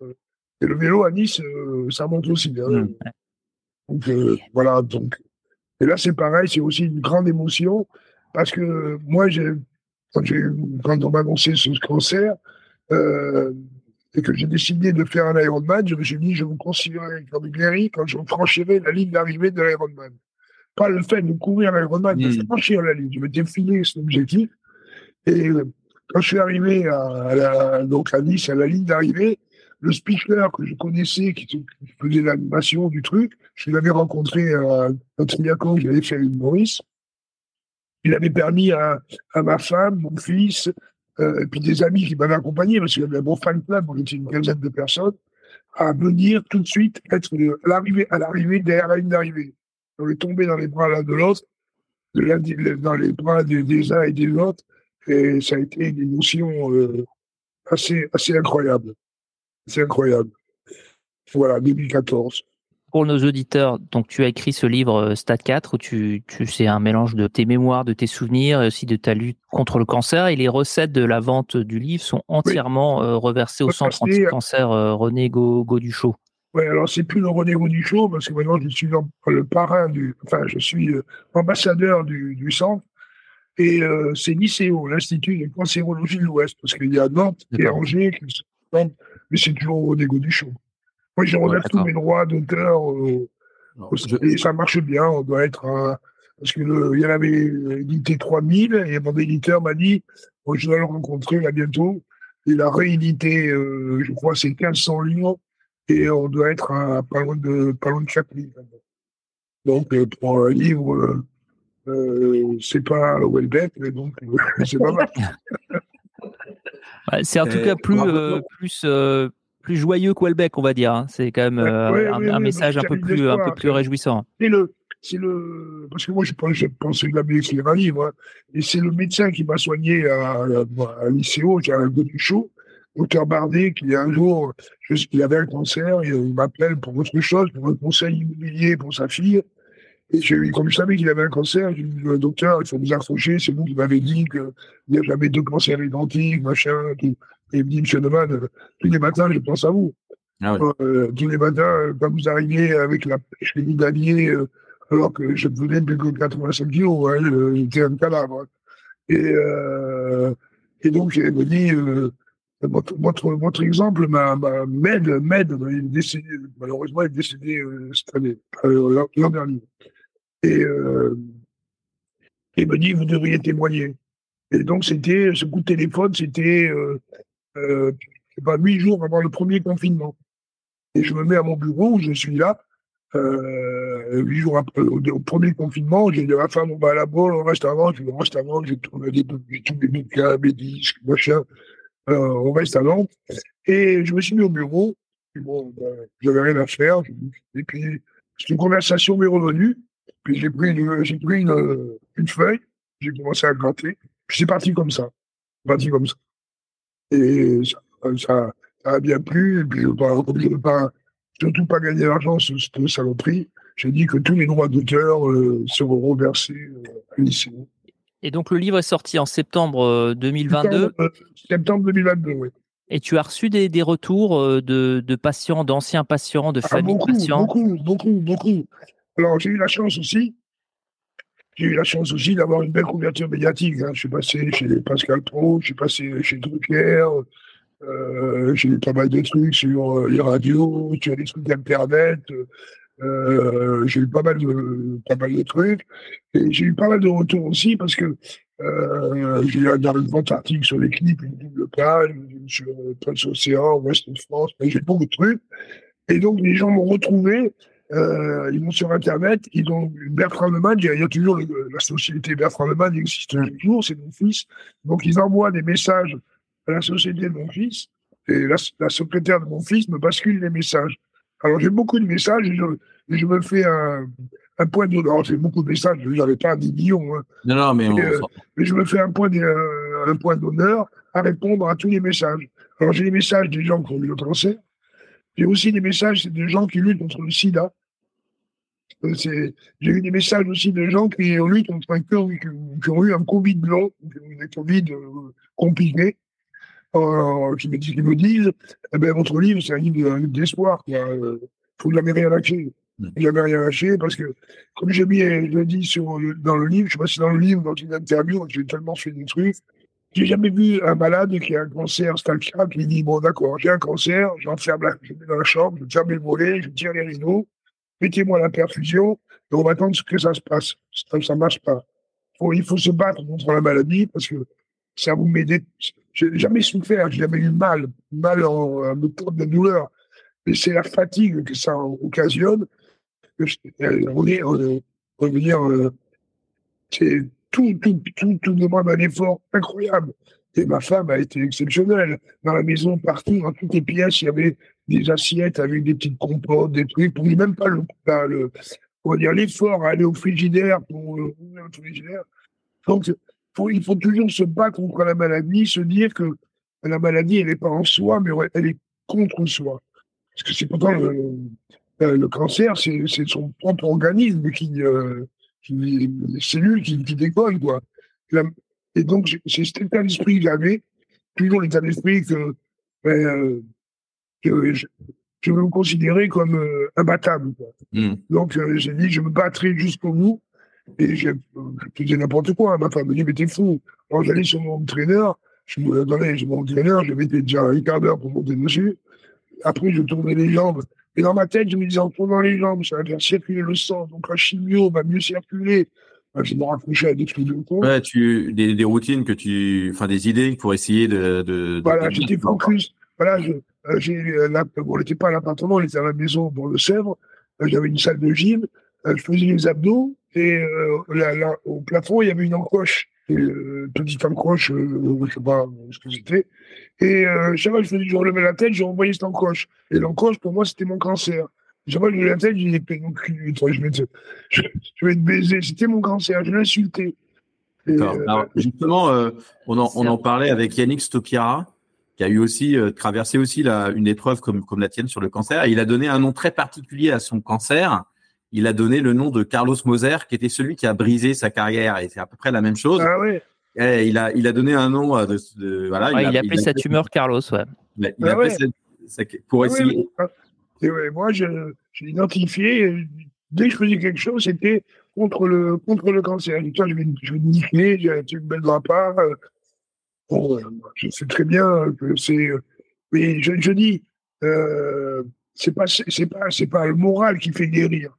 Et le vélo à Nice, euh, ça monte aussi. Hein. Mmh, donc euh, voilà. Donc et là c'est pareil, c'est aussi une grande émotion parce que moi j'ai quand, quand on m'a annoncé ce cancer euh, et que j'ai décidé de faire un Ironman, je me suis dit je me considérerai comme guéri quand je franchirai la ligne d'arrivée de l'Ironman. Pas le fait de courir l'Ironman, mmh. de franchir la ligne. Je m'étais filé cet objectif. Et euh, quand je suis arrivé à, donc à Nice, à la ligne d'arrivée, le speaker que je connaissais, qui, faisait l'animation du truc, je l'avais rencontré à, triathlon que j'avais fait avec Maurice. Il avait permis à, ma femme, mon fils, euh, et puis des amis qui m'avaient accompagné, parce qu'il y avait un bon fan club, on était une quinzaine de personnes, à venir tout de suite être à l'arrivée, à l'arrivée derrière la ligne. On est tombé dans les bras l'un de l'autre, dans les bras des, uns et des autres, et ça a été une émotion euh, assez, assez incroyable. C'est incroyable. Voilà, 2014. Pour nos auditeurs, donc tu as écrit ce livre euh, Stade 4 où tu, tu c'est un mélange de tes mémoires, de tes souvenirs et aussi de ta lutte contre le cancer. Et les recettes de la vente du livre sont entièrement euh, reversées au centre anti-cancer euh, René Gauduchot. Oui, alors c'est plus le René Gauduchot parce que maintenant je suis le parrain du, enfin je suis ambassadeur du, du centre et c'est l'ICO, l'Institut de cancérologie de l'Ouest, parce qu'il y a Nantes et Angers qui sont mais c'est toujours au négo du show. Moi, je relève tous mes droits d'auteur. Euh, et ça marche bien. On doit être. parce qu'il y en avait édité 3000 et mon éditeur m'a dit je dois le rencontrer là bientôt. Il a réédité, euh, je crois, c'est 1500 livres et on doit être à pas loin de, pas loin de 4000. Donc, euh, pour un livre, c'est pas Welbeck, mais donc [laughs] c'est pas mal. [laughs] c'est en tout cas plus, euh, plus, euh, plus joyeux qu'Welbeck, on va dire. Hein. C'est quand même euh, un, message un peu plus, un peu plus réjouissant. C'est le, c'est le, parce que moi, je pensais que la médecine un livre, et c'est le médecin qui m'a soigné à, à, l'ICO, un peu du chaud, docteur Bardet, qui un jour, je, il avait un cancer, il m'appelle pour autre chose, pour un conseil immobilier pour sa fille. Et je, comme je savais qu'il avait un cancer, j'ai dit, docteur, il faut vous accrocher, c'est vous qui m'avez dit qu'il n'y a jamais deux cancers identiques, machin, tout. Et il me dit, monsieur Neumann, euh, tous les matins, je pense à vous. Ah euh, tous les matins, quand vous arrivez avec la pêche les euh, alors que je venais de 85 kilos, hein, j'étais un cadavre. Et, euh, et donc, il me dit, euh, votre, votre, votre, exemple m'aide, m'aide, malheureusement, il est décédé cette année, l'an dernier. Et euh, il me dit, vous devriez témoigner. Et donc, c'était, ce coup de téléphone, c'était, euh, euh, pas, huit jours avant le premier confinement. Et je me mets à mon bureau, je suis là, euh, huit jours après, au, premier confinement, j'ai dit ma femme, on va à la bolle, on reste avant, je reste avant, j'ai tous les bouquins, mes disques, machin, euh, on reste avant. Et je me suis mis au bureau, et bon, ben, j'avais rien à faire, et puis, c'est une conversation m'est revenue, puis j'ai pris, une, j'ai pris une, une feuille, j'ai commencé à gratter. Puis c'est parti comme ça. Parti comme ça. Et ça, ça, a bien plu. Et puis, comme je ne veux pas, surtout pas gagner d'argent sur cette saloperie, j'ai dit que tous les droits d'auteur euh, seront reversés euh, à l'ICO. Et donc, le livre est sorti en septembre 2022 Septembre, euh, septembre 2022, oui. Et tu as reçu des, des retours de, de patients, d'anciens patients, de ah, familles beaucoup, patients Beaucoup, beaucoup, beaucoup. Alors, j'ai eu la chance aussi, j'ai eu la chance aussi d'avoir une belle couverture médiatique. Hein. Je suis passé chez Pascal Pro, je suis passé chez Drucker, euh, j'ai eu pas mal de trucs sur euh, les radios, sur les trucs d'Internet. Euh, j'ai eu pas mal de pas mal de trucs et j'ai eu pas mal de retours aussi parce que euh, j'ai eu un grand article sur les clips, une double page, sur Prince Océan, Ouest de France, j'ai beaucoup de trucs. Et donc les gens m'ont retrouvé, euh, ils vont sur Internet, ils ont Bertrand Leman, il y a, toujours la société Bertrand Leman, il existe toujours, c'est mon fils. Donc ils envoient des messages à la société de mon fils et la, la secrétaire de mon fils me bascule les messages. Alors j'ai beaucoup de messages et je, je me fais un, un point d'honneur. J'ai beaucoup de messages, je n'avais pas des millions. Hein. Non, non, mais, euh, mais, je me fais un point, un point d'honneur à répondre à tous les messages. Alors j'ai des messages des gens qui ont eu le cancer. J'ai aussi des messages des gens qui luttent contre le sida. Euh, j'ai eu des messages aussi de gens qui ont, un, qui, qui ont eu un Covid long, un Covid compliqué. Euh, qui, me, qui me disent eh ben, votre livre, c'est un livre d'espoir. Il ne faut jamais rien lâcher. Jamais rien lâcher parce que, comme j'ai mis, je l'ai dit sur, dans le livre, je sais pas si dans le livre, dans une interview, j'ai tellement fait des trucs. J'ai jamais vu un malade qui a un cancer stage qui dit Bon, d'accord, j'ai un cancer, j'enferme la, je mets dans la chambre, je ferme les volets, je tire les rideaux, mettez-moi la perfusion, et on va attendre que ça se passe. Ça ne marche pas. il faut se battre contre la maladie parce que ça vous m'aider. J'ai jamais souffert, j'ai jamais eu mal, mal en, en de la douleur. Mais c'est la fatigue que ça occasionne. On est, veut dire, euh, c'est tout, tout, tout, tout demande un effort incroyable. Et ma femme a été exceptionnelle. Dans la maison, partout, dans toutes les pièces, il y avait des assiettes avec des petites compotes, des trucs. Pour même pas le, le on va dire l'effort à aller au frigidaire pour euh, le frigidaire. Donc, il faut toujours se battre contre la maladie, se dire que la maladie, elle n'est pas en soi, mais elle est contre soi. Parce que c'est pourtant le, cancer, c'est son propre organisme qui, euh, qui les cellules qui, qui décollent, quoi. Donc, c'est cet état d'esprit que j'avais, toujours l'état d'esprit que, ben, euh, que je, je, veux me considérer comme euh, imbattable. Mmh. Donc, euh, j'ai dit, je me battrai jusqu'au bout et je, faisais n'importe quoi. Ma femme me dit, mais t'es fou. Alors j'allais sur mon entraîneur, je me donnais sur mon entraîneur, je mettais déjà un quart d'heure pour monter dessus. Après, je tournais les jambes. Et dans ma tête, je me disais, en tournant les jambes, ça va faire circuler le sang. Donc la chimio va mieux circuler. Je me raccrochais à des trucs de con. Ouais, tu, des, des, routines que tu, enfin, des idées pour essayer de, de, voilà, j'étais focus. Voilà, je, euh, j'ai, euh, bon, on n'était pas à l'appartement, on était à la maison dans le Sèvres. Euh, j'avais une salle de gym. je faisais les abdos. Et euh, au plafond, il y avait une encoche, une petite encoche, euh, je ne sais pas ce que c'était. Et euh, chaque fois que je, je relevais la tête, j'ai envoyé cette encoche. Et l'encoche, pour moi, c'était mon cancer. Je levais la tête, j'ai dit, je vais, te, je, je vais te baiser. C'était mon cancer, je l'ai insulté. Alors, justement, on, en, on en parlait avec Yannick Stopiara, qui a eu aussi traversé aussi la, une épreuve comme, comme la tienne sur le cancer. Et il a donné un nom très particulier à son cancer il a donné le nom de Carlos Moser, qui était celui qui a brisé sa carrière. Et c'est à peu près la même chose. Ah. Et il a, il a donné un nom de, voilà. il, a, appelé sa tumeur Carlos, ouais. Il a, appelé pour ah Et moi, j'ai identifié. Dès que je faisais quelque chose, c'était contre le contre le cancer. Je vais, je vais niquer, j'ai une belle part. Bon, je sais très bien que c'est. Mais je, je dis, euh, c'est pas pas pas le moral qui fait guérir.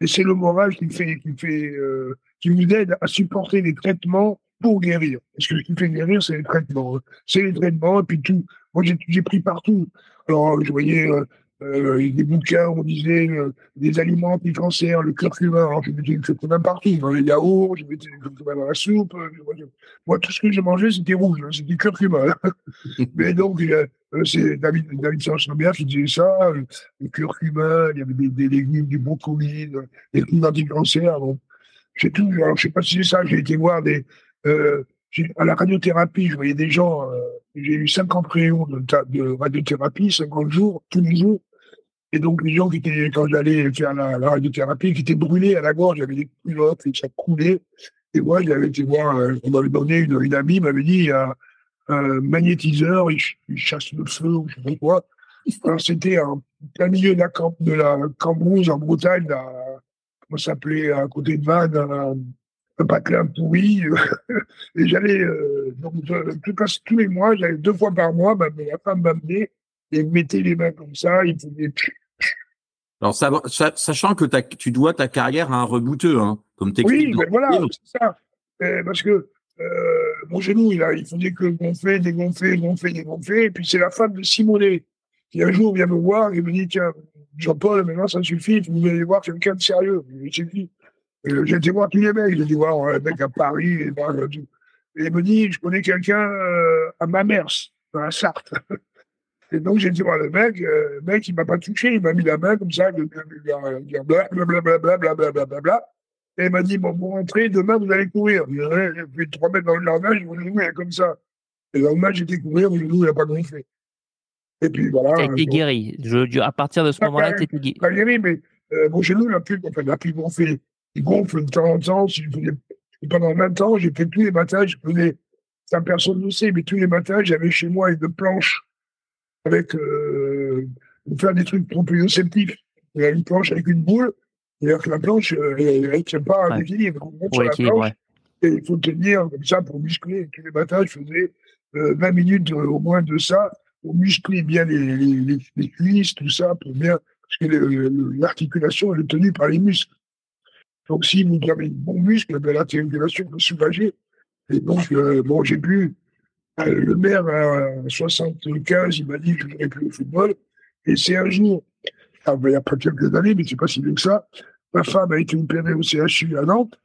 Et c'est le moral qui fait, qui fait, euh, qui nous aide à supporter les traitements pour guérir. Parce que ce qui fait guérir, c'est les traitements. Hein. C'est les traitements, et puis tout. Moi, j'ai pris partout. Alors, je voyais euh, euh, des bouquins, on disait euh, des aliments anti-cancer, le curcuma. Alors, je mettais le curcuma partout, dans les yaourts, je mettais le curcuma dans la soupe. Moi, tout ce que je mangeais, c'était rouge, hein, c'était curcuma. [laughs] Mais donc, c'est David, David Saint-Chambert qui disait ça, le curcuma, il y avait des, des légumes, du brocoli, des légumes anti-cancer. Bon. J'ai tout, alors, je sais pas si c'est ça, j'ai été voir des, euh, à la radiothérapie, je voyais des gens, euh, j'ai eu 50 réunions de, radiothérapie, 50 jours, tous les jours. Et donc, les gens qui étaient, quand j'allais faire la, radiothérapie, qui étaient brûlés à la gorge, j'avais des culottes et ça coulait. Et moi, j'avais été voir, euh, on m'avait donné une, amie, m'avait dit, il y a un magnétiseur, il, chasse le feu, ou je sais pas quoi. Alors, c'était en plein milieu de la, camp, de la en Bretagne, à, comment s'appelait, à côté de Vannes, patelin pourri. [laughs] et j'allais, euh, donc, tous les mois, j'allais deux fois par mois, ma, ma femme m'amenait et me mettait les mains comme ça, il faisait Alors, sachant que tu dois ta carrière à un rebouteux, hein, comme Oui, mais voilà, c'est ça. parce que euh, mon genou, il, a, il faisait que gonfler, dégonfler, gonfler, dégonfler. Et puis c'est la femme de Simonet qui un jour vient me voir et me dit Tiens, Jean-Paul, maintenant ça suffit, vous allez voir quelqu'un de sérieux. Euh, j'ai été voir tous les mecs, j'ai été voir un mec à Paris et, tout. et il me dit Je connais quelqu'un euh, à Mamers, dans la Sarthe. [laughs] Et donc, j'ai dit voir le mec, le mec, il m'a pas touché, il m'a mis la main comme ça, blablabla, blablabla, et il m'a dit, bon, vous rentrez, demain, vous allez courir. J'ai fait trois mètres dans le jardin, mon genou est comme ça. Et le lendemain, j'étais courir, mon genou, il n'a pas gonflé. Et puis voilà. Tu as été guéri. Je, à partir de ce moment-là, tu étais guéri. Pas guéri, mais euh, mon genou n'a plus, enfin, n'a plus gonflé. Il gonfle de temps en temps. Pendant 20 ans, j'ai fait tous les matins, je faisais, ça personne ne sait, mais tous les matins, j'avais chez moi une planche avec, euh, pour faire des trucs proprioceptifs. Il y a une planche avec une boule c'est-à-dire que la planche, euh, elle ne tient pas à l'équilibre. Et il faut tenir comme ça pour muscler. Tous les matins, je faisais 20 minutes euh, au moins de ça pour muscler bien les, les, les, cuisses, tout ça, pour bien. Parce que l'articulation, elle est tenue par les muscles. Donc, si vous avez bon muscle, ben, l'articulation peut soulager. Et donc, euh, bon, j'ai pu. le maire, à 75, il m'a dit que je n'aurais plus au football. Et c'est un jour ah, ben, il y a pas quelques années, mais c'est pas si bien que ça. Ma femme a été opérée au CHU à Nantes.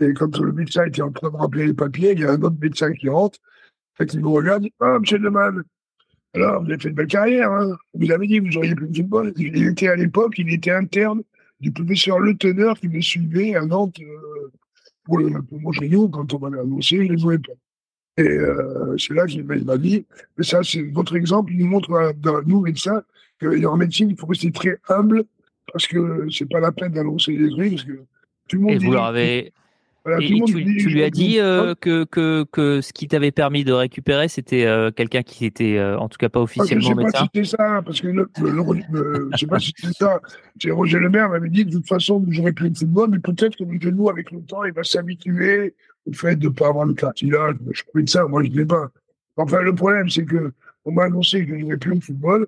Et quand le médecin était en train de remplir les papiers, il y a un autre médecin qui rentre. Il me regarde, dit, ah, monsieur Leman, alors, vous avez fait une belle carrière, hein. Vous avez dit que vous auriez plus de football. Il était à l'époque, il était interne du professeur Le Teneur qui me suivait à Nantes euh, pour, le, pour mon. Quand on m'avait annoncé, je ne les voulais pas. Et euh, c'est là qu'il m'a dit, mais ça, c'est votre exemple, il nous montre, à, nous, médecins, en médecine, il faut rester très humble parce que c'est pas la peine d'annoncer des trucs parce que tout le monde. Et vous leur avez. Tu, lui as dit euh, que, que, que ce qui t'avait permis de récupérer, c'était euh, quelqu'un qui était, euh, en tout cas pas officiellement médecin. Je sais pas si c'était ça, parce que le, le, je sais pas si c'était ça. Roger Le Maire m'avait dit que de toute façon, j'aurais plus de football, mais peut-être que le genou, avec le temps, il va s'habituer au fait de ne pas avoir le cartilage. Je pouvais de ça, moi je ne l'ai pas. Enfin, le problème, c'est que on m'a annoncé que je n'aurais plus de football.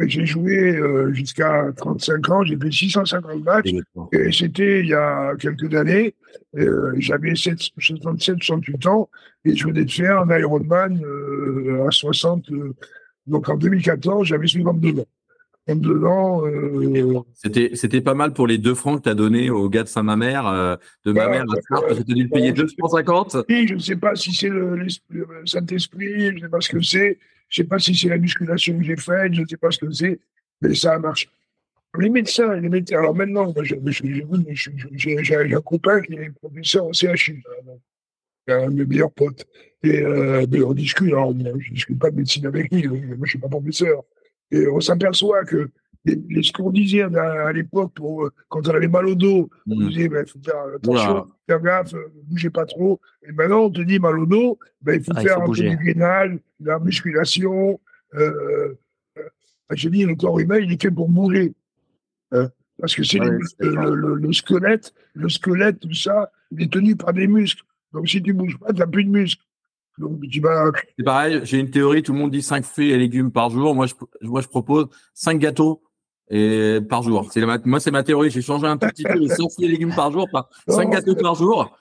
J'ai joué euh, jusqu'à 35 ans, j'ai fait 650 matchs, et c'était il y a quelques années. Euh, J'avais 67, 68 ans, et je venais de faire un Ironman euh, à 60. Euh, donc en 2014, j'avais 52 ans. 52 ans. C'était c'était pas mal pour les deux francs que tu as donné au gars de Saint-Mamère, de ma mère, tu as dû le payer 250. Oui, je ne sais pas si c'est le, le Saint-Esprit, je ne sais pas ce que c'est. Je ne sais pas si c'est la musculation que j'ai faite, je ne sais pas ce que c'est, mais ça a marché. Les médecins, les médecins, alors maintenant, j'ai un copain qui est professeur en CHU, un de mes meilleurs potes. Et euh, on discute, alors je ne discute pas de médecine avec lui, moi je ne suis pas professeur. Et on s'aperçoit que ce qu'on disait à, l'époque, euh, quand on avait mal au dos, on mmh. disait, ben, faut faire attention, faire gaffe, ne euh, bougez pas trop. Et maintenant, on te dit mal au dos, ben, il faut ah, faire un peu du gainage, de la musculation. Euh, J'ai dit, le corps humain, il est fait pour bouger. Hein. parce que c'est le, squelette, le squelette, tout ça, il est tenu par des muscles. Donc si tu ne bouges pas, tu n'as plus de muscles. C'est pareil, j'ai une théorie, tout le monde dit 5 fruits et légumes par jour. Moi, je, moi, je propose 5 gâteaux et par jour. C'est moi, c'est ma théorie. J'ai changé un tout petit peu 100 fruits et légumes par jour par 5 gâteaux par jour.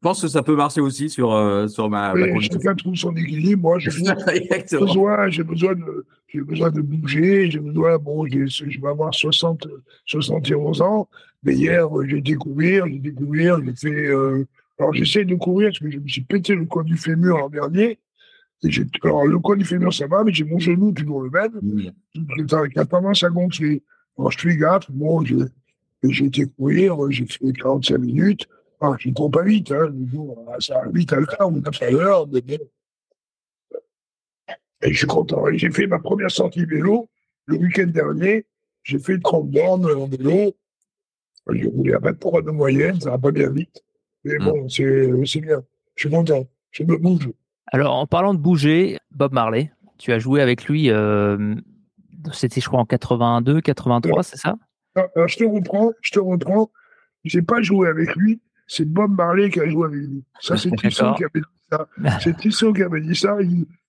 Je pense que ça peut marcher aussi sur, euh, sur ma, oui, Chacun trouve son équilibre. Moi, j'ai [laughs] besoin, j'ai besoin de, j'ai besoin de bouger. J'ai besoin, bon, je vais avoir 60, 71 ans. Mais hier, j'ai découvert, j'ai découvert, j'ai fait, euh, alors j'essaie de courir parce que je me suis pété le coin du fémur l'an dernier. Alors le coin du fémur ça va, mais j'ai mon genou toujours le même, mmh. qui a tendance à gonfler. Alors je fais gaffe, bon, j'ai été courir, j'ai fait 45 minutes. Ah, je ne cours pas vite, hein, ça va vite à l'heure ou 9 à l'heure, mais Et je suis content. J'ai fait ma première sortie vélo le week-end dernier. J'ai fait 30 bornes en vélo. J'ai roulé à 20 de moyenne, ça va pas bien vite. Mais mm. bon, c'est bien. Je suis content. Je me bouge. Alors, en parlant de bouger, Bob Marley, tu as joué avec lui, euh, c'était, je crois, en 82, 83, c'est ça? Alors, Je te reprends, je te reprends. J'ai pas joué avec lui, c'est Bob Marley qui a joué avec lui. Ça, c'est [laughs] Tissot qui avait dit ça. C'est Tissot qui avait dit ça.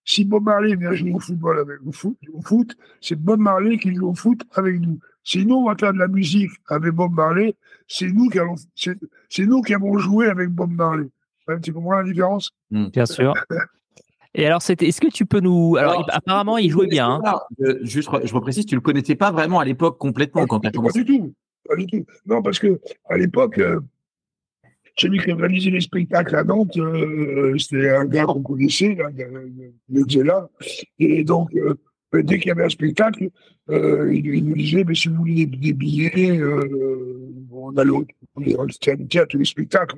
si Bob Marley vient jouer au football avec au foot, au foot c'est Bob Marley qui joue au foot avec nous. si nous, on va faire de la musique avec Bob Marley, c'est nous qui allons, c'est, nous qui avons joué avec Bob Marley. Tu comprends la différence hmm. Bien sûr. [laughs] Et alors, c'était, est-ce que tu peux nous. Alors, apparemment, il jouait bien. Hein. juste, je reprécise, tu le connaissais pas vraiment à l'époque complètement quand tu as commencé. Pas du tout. Pas du tout. Non, parce que à l'époque, euh, celui qui organisait les spectacles à Nantes, euh, c'était un gars qu'on connaissait, là, le là. Et donc, euh, dès qu'il y avait un spectacle, il, nous disait, mais si vous voulez des, billets, on allait on était à tous les spectacles,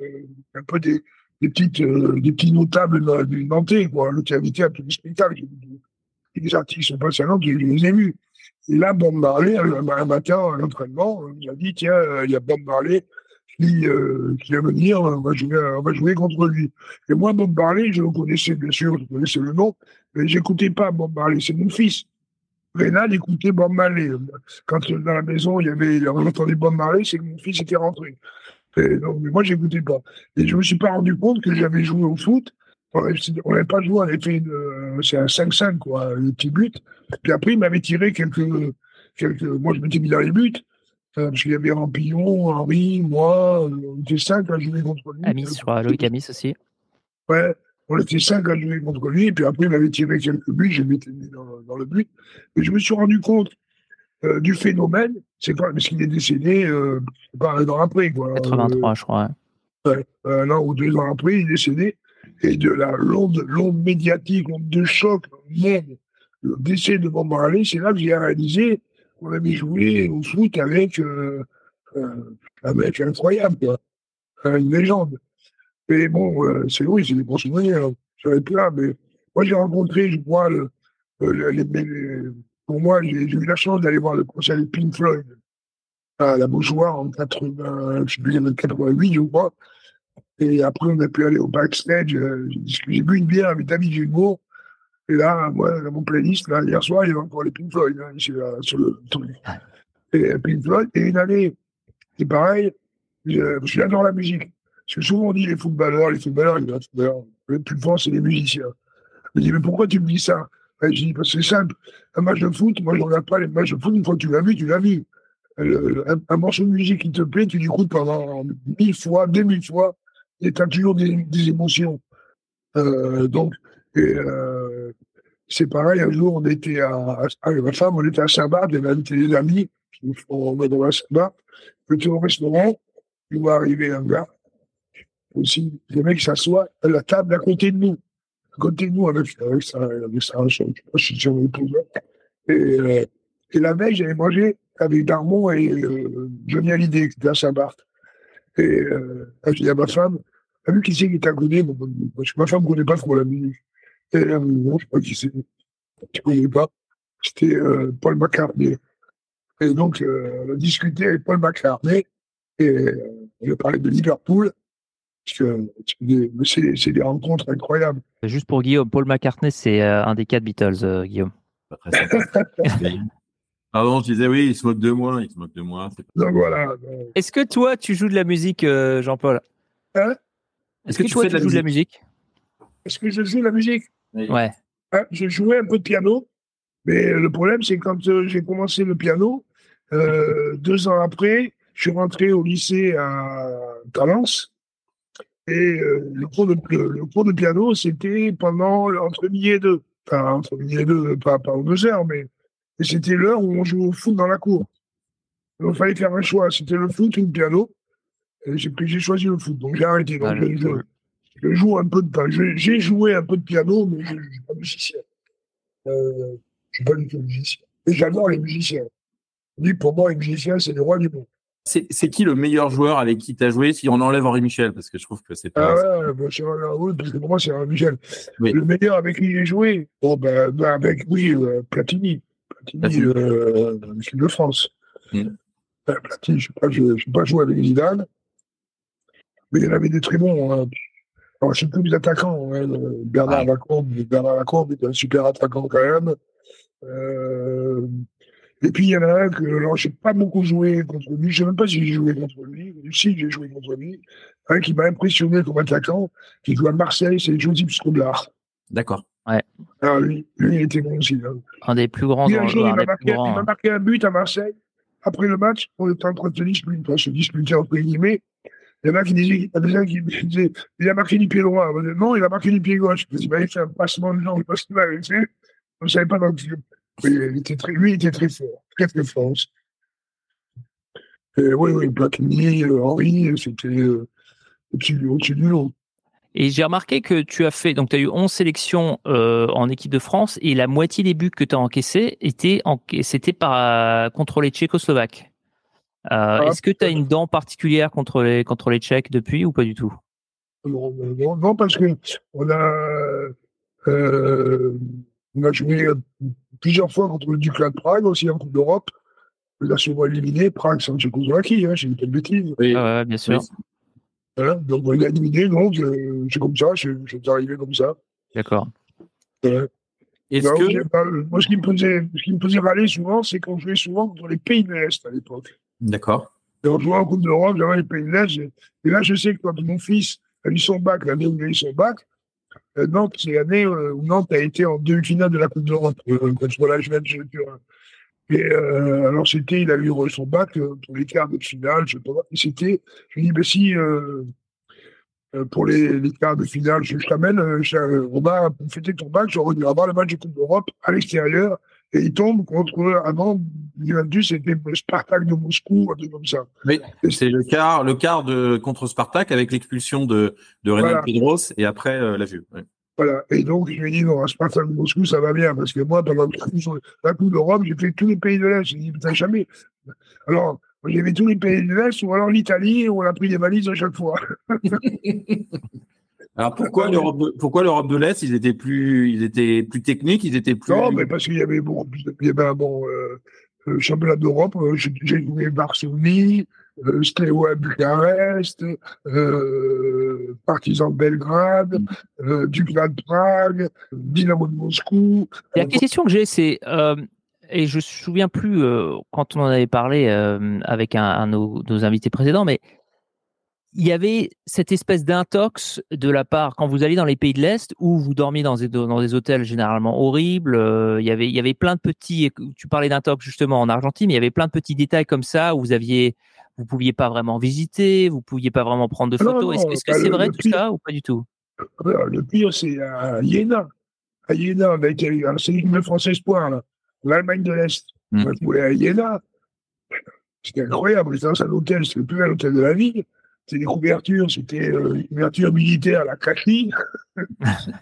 un peu des, des petites, euh, des petits notables du Nantais, quoi. L'autre invité à tous les spectacles. Les artistes sont Nantes, je les ai vus. Et là, Bob Marley, un matin à l'entraînement, il a dit, tiens, euh, il y a Bob Marley qui, euh, qui va venir, on va, jouer, on va jouer contre lui. Et moi, Bob Marley, je le connaissais, bien sûr, je connaissais le nom, mais j'écoutais pas Bob Marley, c'est mon fils. Rénal écoutait Bob Marley. Quand dans la maison, il y avait, on entendait Bob Marley, c'est que mon fils était rentré. Et donc, mais moi, j'écoutais pas. Et je me suis pas rendu compte que j'avais joué au foot. On n'avait pas joué, on avait fait c'est un 5-5, quoi, un petit but. Puis après, il m'avait tiré quelques, quelques, moi, je m'étais mis dans les buts. Euh, parce qu'il y avait Rampillon, Henri, moi, on était cinq à jouer contre lui. Amis, je crois, Loïc Amis aussi. Ouais, on était cinq à jouer contre lui, et puis après, il m'avait tiré quelques buts, je m'étais mis dans, dans, le but. Et je me suis rendu compte euh, du phénomène, c'est quand parce qu'il est décédé euh, un an après. Quoi. 83, je crois. un an ou deux ans après, il est décédé. Et de la longue, longue médiatique, de choc, monde, le décès de Bob Marley, c'est là que j'ai réalisé qu'on avait joué au foot avec euh, euh un mec incroyable, quoi. une légende. Mais bon, euh, c'est oui, c'est des bons souvenirs. J'avais plein, mais moi j'ai rencontré, je le, les, pour moi, j'ai eu la chance d'aller voir le concert de Pink Floyd à la Beaujoire en 80, je sais plus, 88, je crois. Et après, on a pu aller au backstage. Euh, j'ai bu une bière avec David Junot. Et là, moi, dans mon playlist, là, hier soir, il y avait encore les Pink Floyd hein, ici, là, sur le. Et Pink Floyd. Et une année, c'est pareil, j'adore la musique. Parce que souvent, on dit les footballeurs, les footballeurs, les footballeurs, le plus fort, c'est les musiciens. Je me dis, mais pourquoi tu me dis ça? Je dis, c'est simple. Un match de foot, moi, je regarde pas les matchs de foot. Une fois que tu l'as vu, tu l'as vu. un, morceau de musique qui te plaît, tu l'écoutes pendant mille fois, deux mille fois, et tu as toujours des, émotions. Euh, donc, euh, c'est pareil. Un jour, on était à, avec ma femme, on était à Saint-Barth, des amis, on va dans la Saint-Barth. Au restaurant, il va arriver un gars, aussi, le mec s'assoit à la table à côté de nous nous avec, avec avec sa, je sur Et, euh, et la veille, j'avais mangé avec Darmon et euh, Johnny Hallyday, qui était à Saint-Barth. Et euh, dit à ma femme, t'as vu qui c'est qui t'a connu Ma femme ne connaît pas trop la musique. Et elle a dit, non, je sais pas qui c'est. Tu connais pas C'était euh, Paul McCartney. Et donc, euh, on a discuté avec Paul McCartney et euh, on a parlé de Liverpool. Parce que c'est des rencontres incroyables. Juste pour Guillaume, Paul McCartney, c'est euh, un des quatre Beatles, euh, Guillaume. [laughs] Pardon, je disais oui, il se moque de moi, il se moque de moi. Donc voilà. Est-ce que toi, tu joues de la musique, euh, Jean-Paul? Hein? Est-ce que, toi, tu joues de la musique? Est-ce que je joue de la musique? Ouais. Hein, je jouais un peu de piano, mais le problème, c'est que quand j'ai commencé le piano, deux ans après, je suis rentré au lycée à Talence et euh, le, cours de, le, cours de piano, c'était pendant entre midi et deux. Enfin, entre midi et deux, pas, pas aux deux heures, mais c'était l'heure où on jouait au foot dans la cour. Donc, il fallait faire un choix. C'était le foot ou le piano. Et j'ai choisi le foot. Donc, j'ai arrêté. Donc, je, joue un peu de J'ai joué un peu de piano, mais je ne suis pas musicien. Euh, je ne suis pas du tout musicien. Et j'adore les musiciens. pour moi, les musiciens, c'est les rois du monde. C'est qui le meilleur joueur avec qui tu as joué si on enlève Henri Michel? Parce que je trouve que c'est pas. Ah ouais, bah, parce que pour moi, c'est Henri Michel. Le meilleur avec qui j'ai joué? Bon, ben, ben, avec, oui, euh, Platini. Platini, euh, de France. Mm. Ben, Platini, je ne sais pas jouer avec Zidane, mais il y en avait des très bons. Hein. Alors, je sais plus les attaquants. Hein. Bernard Lacombe, Bernard Lacombe est un super attaquant quand même. Euh, et puis il y en a un que alors j'ai pas beaucoup joué contre lui, je sais même pas si j'ai joué contre lui, si j'ai joué contre lui, un qui m'a impressionné comme attaquant, qui joue à Marseille, c'est Josip Skodlar. D'accord. Ouais. Alors lui, lui, il était bon aussi. Hein. Un des plus grands. Un jour, il m'a marqué, marqué, un but à Marseille. après le match, on était en train de se disputer, se disputer entre guillemets. Il y en a qui disaient, il y a des gens qui disaient, il a marqué du pied droit. non, il a marqué du pied gauche. Il m'a fait un passement de jambes parce qu'il m'avait fait. On ne savait pas dans il était très, lui, il était très fort, très très fort. Et oui, oui, Platini, euh, Henri, c'était euh, au-dessus du lot. Et j'ai remarqué que tu as fait, donc tu as eu 11 sélections euh, en équipe de France et la moitié des buts que tu as encaissés étaient c'était par contre les Tchécoslovaques. Euh, ah, est-ce que tu as une dent particulière contre les, contre les Tchèques depuis ou pas du tout? Non, non, parce que on a, euh, on a joué plusieurs fois contre le Ducla de Prague, aussi en Coupe d'Europe. On a souvent éliminé Prague sans Tchécoslovaquie, hein, j'ai une telle bêtise. Oui, bien sûr. donc on l'a éliminé, donc euh, c'est comme ça, c'est arrivé comme ça. D'accord. Est-ce que... moi, ce qui me faisait, ce qui me faisait râler souvent, c'est qu'on jouait souvent contre les pays de l'Est à l'époque. D'accord. Et on jouait en Coupe d'Europe, j'avais les pays de l'Est. Et là, je sais que quand mon fils a eu son bac, l'année où il a eu son bac, euh, Nantes, c'est l'année euh, où Nantes a été en demi-finale de la Coupe d'Europe euh, contre la Juventus. Et euh, alors, c'était, il a eu son bac pour les quarts de finale, je sais pas. C'était, je lui dis, ben si, pour les, quarts de finale, je, je t'amène, Romain, pour fêter ton bac, j'aurais dû avoir le match de Coupe d'Europe à l'extérieur et il tombe contre, avant, Juventus, c'était Spartak de Moscou, un truc comme ça. Oui, c'est le quart, le quart de, contre Spartak avec l'expulsion de, de Renan voilà. Pedros et après euh, la vue. Voilà. Et donc, je lui ai dit, non, à Spartak de Moscou, ça va bien, parce que moi, pendant la Coupe d'Europe, j'ai fait tous les pays de l'Est. J'ai dit, putain, jamais. Alors, j'ai fait tous les pays de l'Est, ou alors l'Italie, où on a pris des valises à chaque fois. [laughs] Alors pourquoi l'Europe de, pourquoi l'Europe de l'Est ils étaient plus ils étaient plus techniques ils étaient plus non mais parce qu'il y avait bon il y avait un bon euh, euh championnat d'Europe euh, j'ai joué Varsovie euh, Steaua Bucarest euh, Partizan Belgrade euh, Dukla de Prague Dynamo de Moscou. La question que j'ai c'est et je me souviens plus quand on en avait parlé avec un, un de nos, nos invités précédents mais il y avait cette espèce d'intox de la part quand vous allez dans les pays de l'Est où vous dormiez dans des, dans des hôtels généralement horribles. Euh, il y avait il y avait plein de petits. Tu parlais d'intox justement en Argentine, mais il y avait plein de petits détails comme ça où vous aviez vous pouviez pas vraiment visiter, vous pouviez pas vraiment prendre de photos. Est-ce que c'est vrai tout ça ou pas du tout? Le pire c'est à Iéna. À Iéna, on a été c'est l'équipe français espoir l'Allemagne de l'Est. Mmh. On a à Iéna. C'était incroyable. J'étais dans un hôtel, c'était le plus bel hôtel de la ville. C'était des couvertures, c'était euh, une couverture militaire, la cachine. le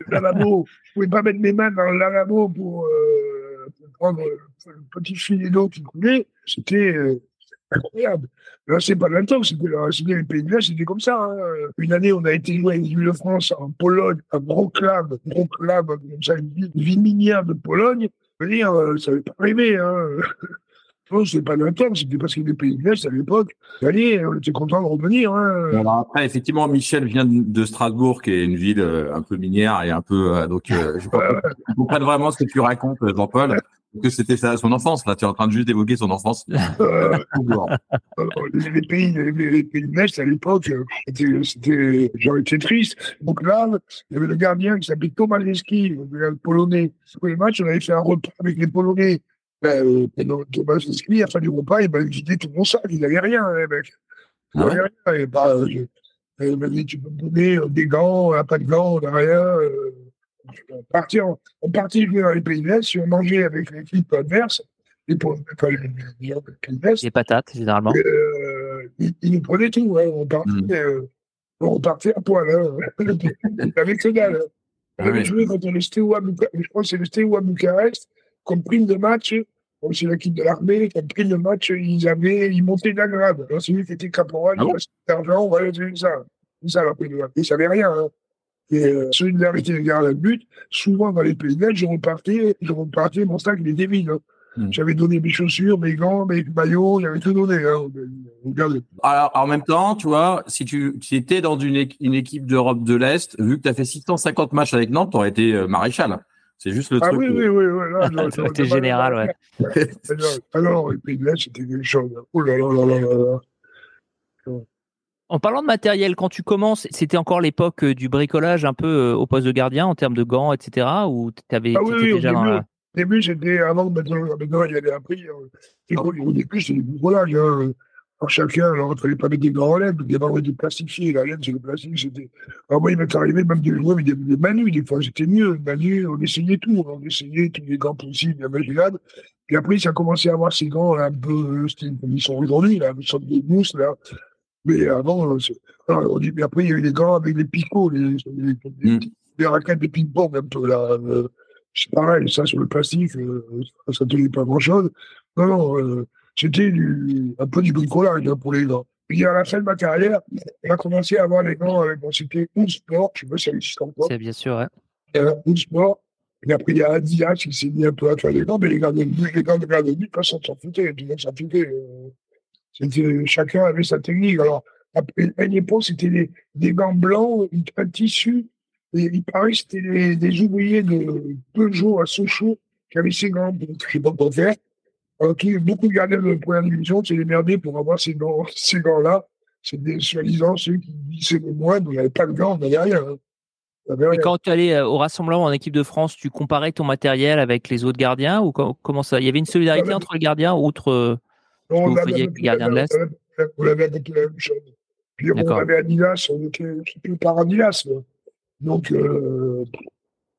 lavabo, [laughs] je pouvais pas mettre mes mains dans le lavabo pour, euh, pour prendre le petit filet d'eau qui coulait. C'était euh, incroyable. Là, c'est pas longtemps, c'était les pays de l'Est, c'était comme ça. Hein. Une année, on a été joué avec l'île de France en Pologne, club, gros club, comme ça, une ville, minière de Pologne. Je veux dire, ça n'avait pas arrivé. Hein. Non, c'est pas terme, c'était parce qu'il des pays de l'Est à l'époque. Allez, on était content de revenir. Hein. Alors après, effectivement, Michel vient de Strasbourg, qui est une ville euh, un peu minière et un peu. Euh, donc, euh, je [laughs] comprends vraiment ce que tu racontes, Jean-Paul. Que c'était ça, son enfance. Là, tu es en train de juste d'évoquer son enfance. Euh, les, pays, les, pays de l'Est à l'époque, c'était, j'aurais été triste. Donc là, il y avait le gardien qui s'appelait Thomas Leski, le polonais. Pour les matchs, on avait fait un repas avec les Polonais ben, euh, Thomas Lesky, à la fin du repas, il m'a vidé tout mon sac. Il n'avait rien, hein, mec. Il n'avait ah rien. Et bah, je, il m'a dit, tu peux me donner euh, des gants, un pas de gants, on n'a rien. Euh, on partait, on, on partait jouer dans les pays de l'Est, si on mangeait avec l'équipe adverse, enfin, les, les, les, les patates, généralement. Euh, ils, nous prenaient tout, ouais, on partait, euh, on repartait à poil, hein, [laughs] avec. On avait joué contre le Steaua, je crois que c'est le Steaua Bucarest, comme prime de match, comme c'est l'équipe de l'armée, comme prime de match, ils avaient, ils montaient d'un grade. Alors, celui qui était caporal, ah il d'argent, on va c'est ça. C'est ça, la prime de match. Ils savaient rien, hein. Et euh, solidarité de garde à but, souvent dans les pays de je repartais, je repartais, mon sac, il était vide. Hein. Hmm. J'avais donné mes chaussures, mes gants, mes maillots, j'avais tout donné. Hein. Alors, en même temps, tu vois, si tu si étais dans une, une équipe d'Europe de l'Est, vu que tu as fait 650 matchs avec Nantes, tu aurais été euh, maréchal. C'est juste le ah, truc. Ah oui, oui, oui. C'était [laughs] général, ouais. Alors, les pays de l'Est, c'était quelque chose. Oh là là là là là. En parlant de matériel, quand tu commences, c'était encore l'époque euh, du bricolage un peu euh, au poste de gardien en termes de gants, etc. Ou tu avais ah, oui, oui, déjà dans la... Au début, c'était avant, maintenant, maintenant il y a des appris. Au début, c'était du bricolage. Hein. Alors, chacun, alors, il ne fallait pas mettre des gants en laine, il y avait du plastifié. La laine, c'est le plastique. C'était... Alors, moi, il m'est arrivé même de jouer avec des, des manus, des fois, c'était mieux. Manu, on essayait tout. On essayait tous les gants possibles, imaginables. Et après, ça a commencé à avoir ces gants un peu, comme ils sont aujourd'hui, là, une sorte de mousse, là. Mais avant, alors, on dit, mais après, il y a eu des gants avec des picots, les, les, les, les raquettes de ping-pong, un peu, là. Euh, c'est pareil, ça, sur le plastique, euh, ça ne tenait pas grand-chose. Non, non, euh, c'était un peu du bricolage hein, pour les gants. Puis à la fin de ma carrière, on a commencé à avoir les gants avec, bon, c'était Sport, pas si ça existe encore. C'est bien sûr, ouais. Euh, Sport. Et après, il y a Adidas qui s'est mis un peu à faire les gants, mais les gants de les gants de but, personne s'en foutait, tout le monde s'en foutait. C'était, chacun avait sa technique. Alors, après, à l'époque, c'était des, des gants blancs, un tissu et il paraît que c'était des, des, ouvriers de Peugeot à Sochaux qui avaient ces gants, pas quoi faire. Alors, qui, beaucoup de gardiens de première division s'est démerdé pour avoir ces gants, ces gants-là. C'est des soi-disant ceux qui disaient le moins, mais il n'y avait pas de gants, on n'avait rien. Hein. Et quand tu allais euh, au rassemblement en équipe de France, tu comparais ton matériel avec les autres gardiens ou comment ça Il y avait une solidarité entre les gardiens, outre euh, non, on avait avec les gardiens de l'Est? On avait avec la même chose. Puis on avait Adidas, on était plus par Adidas. Donc, euh,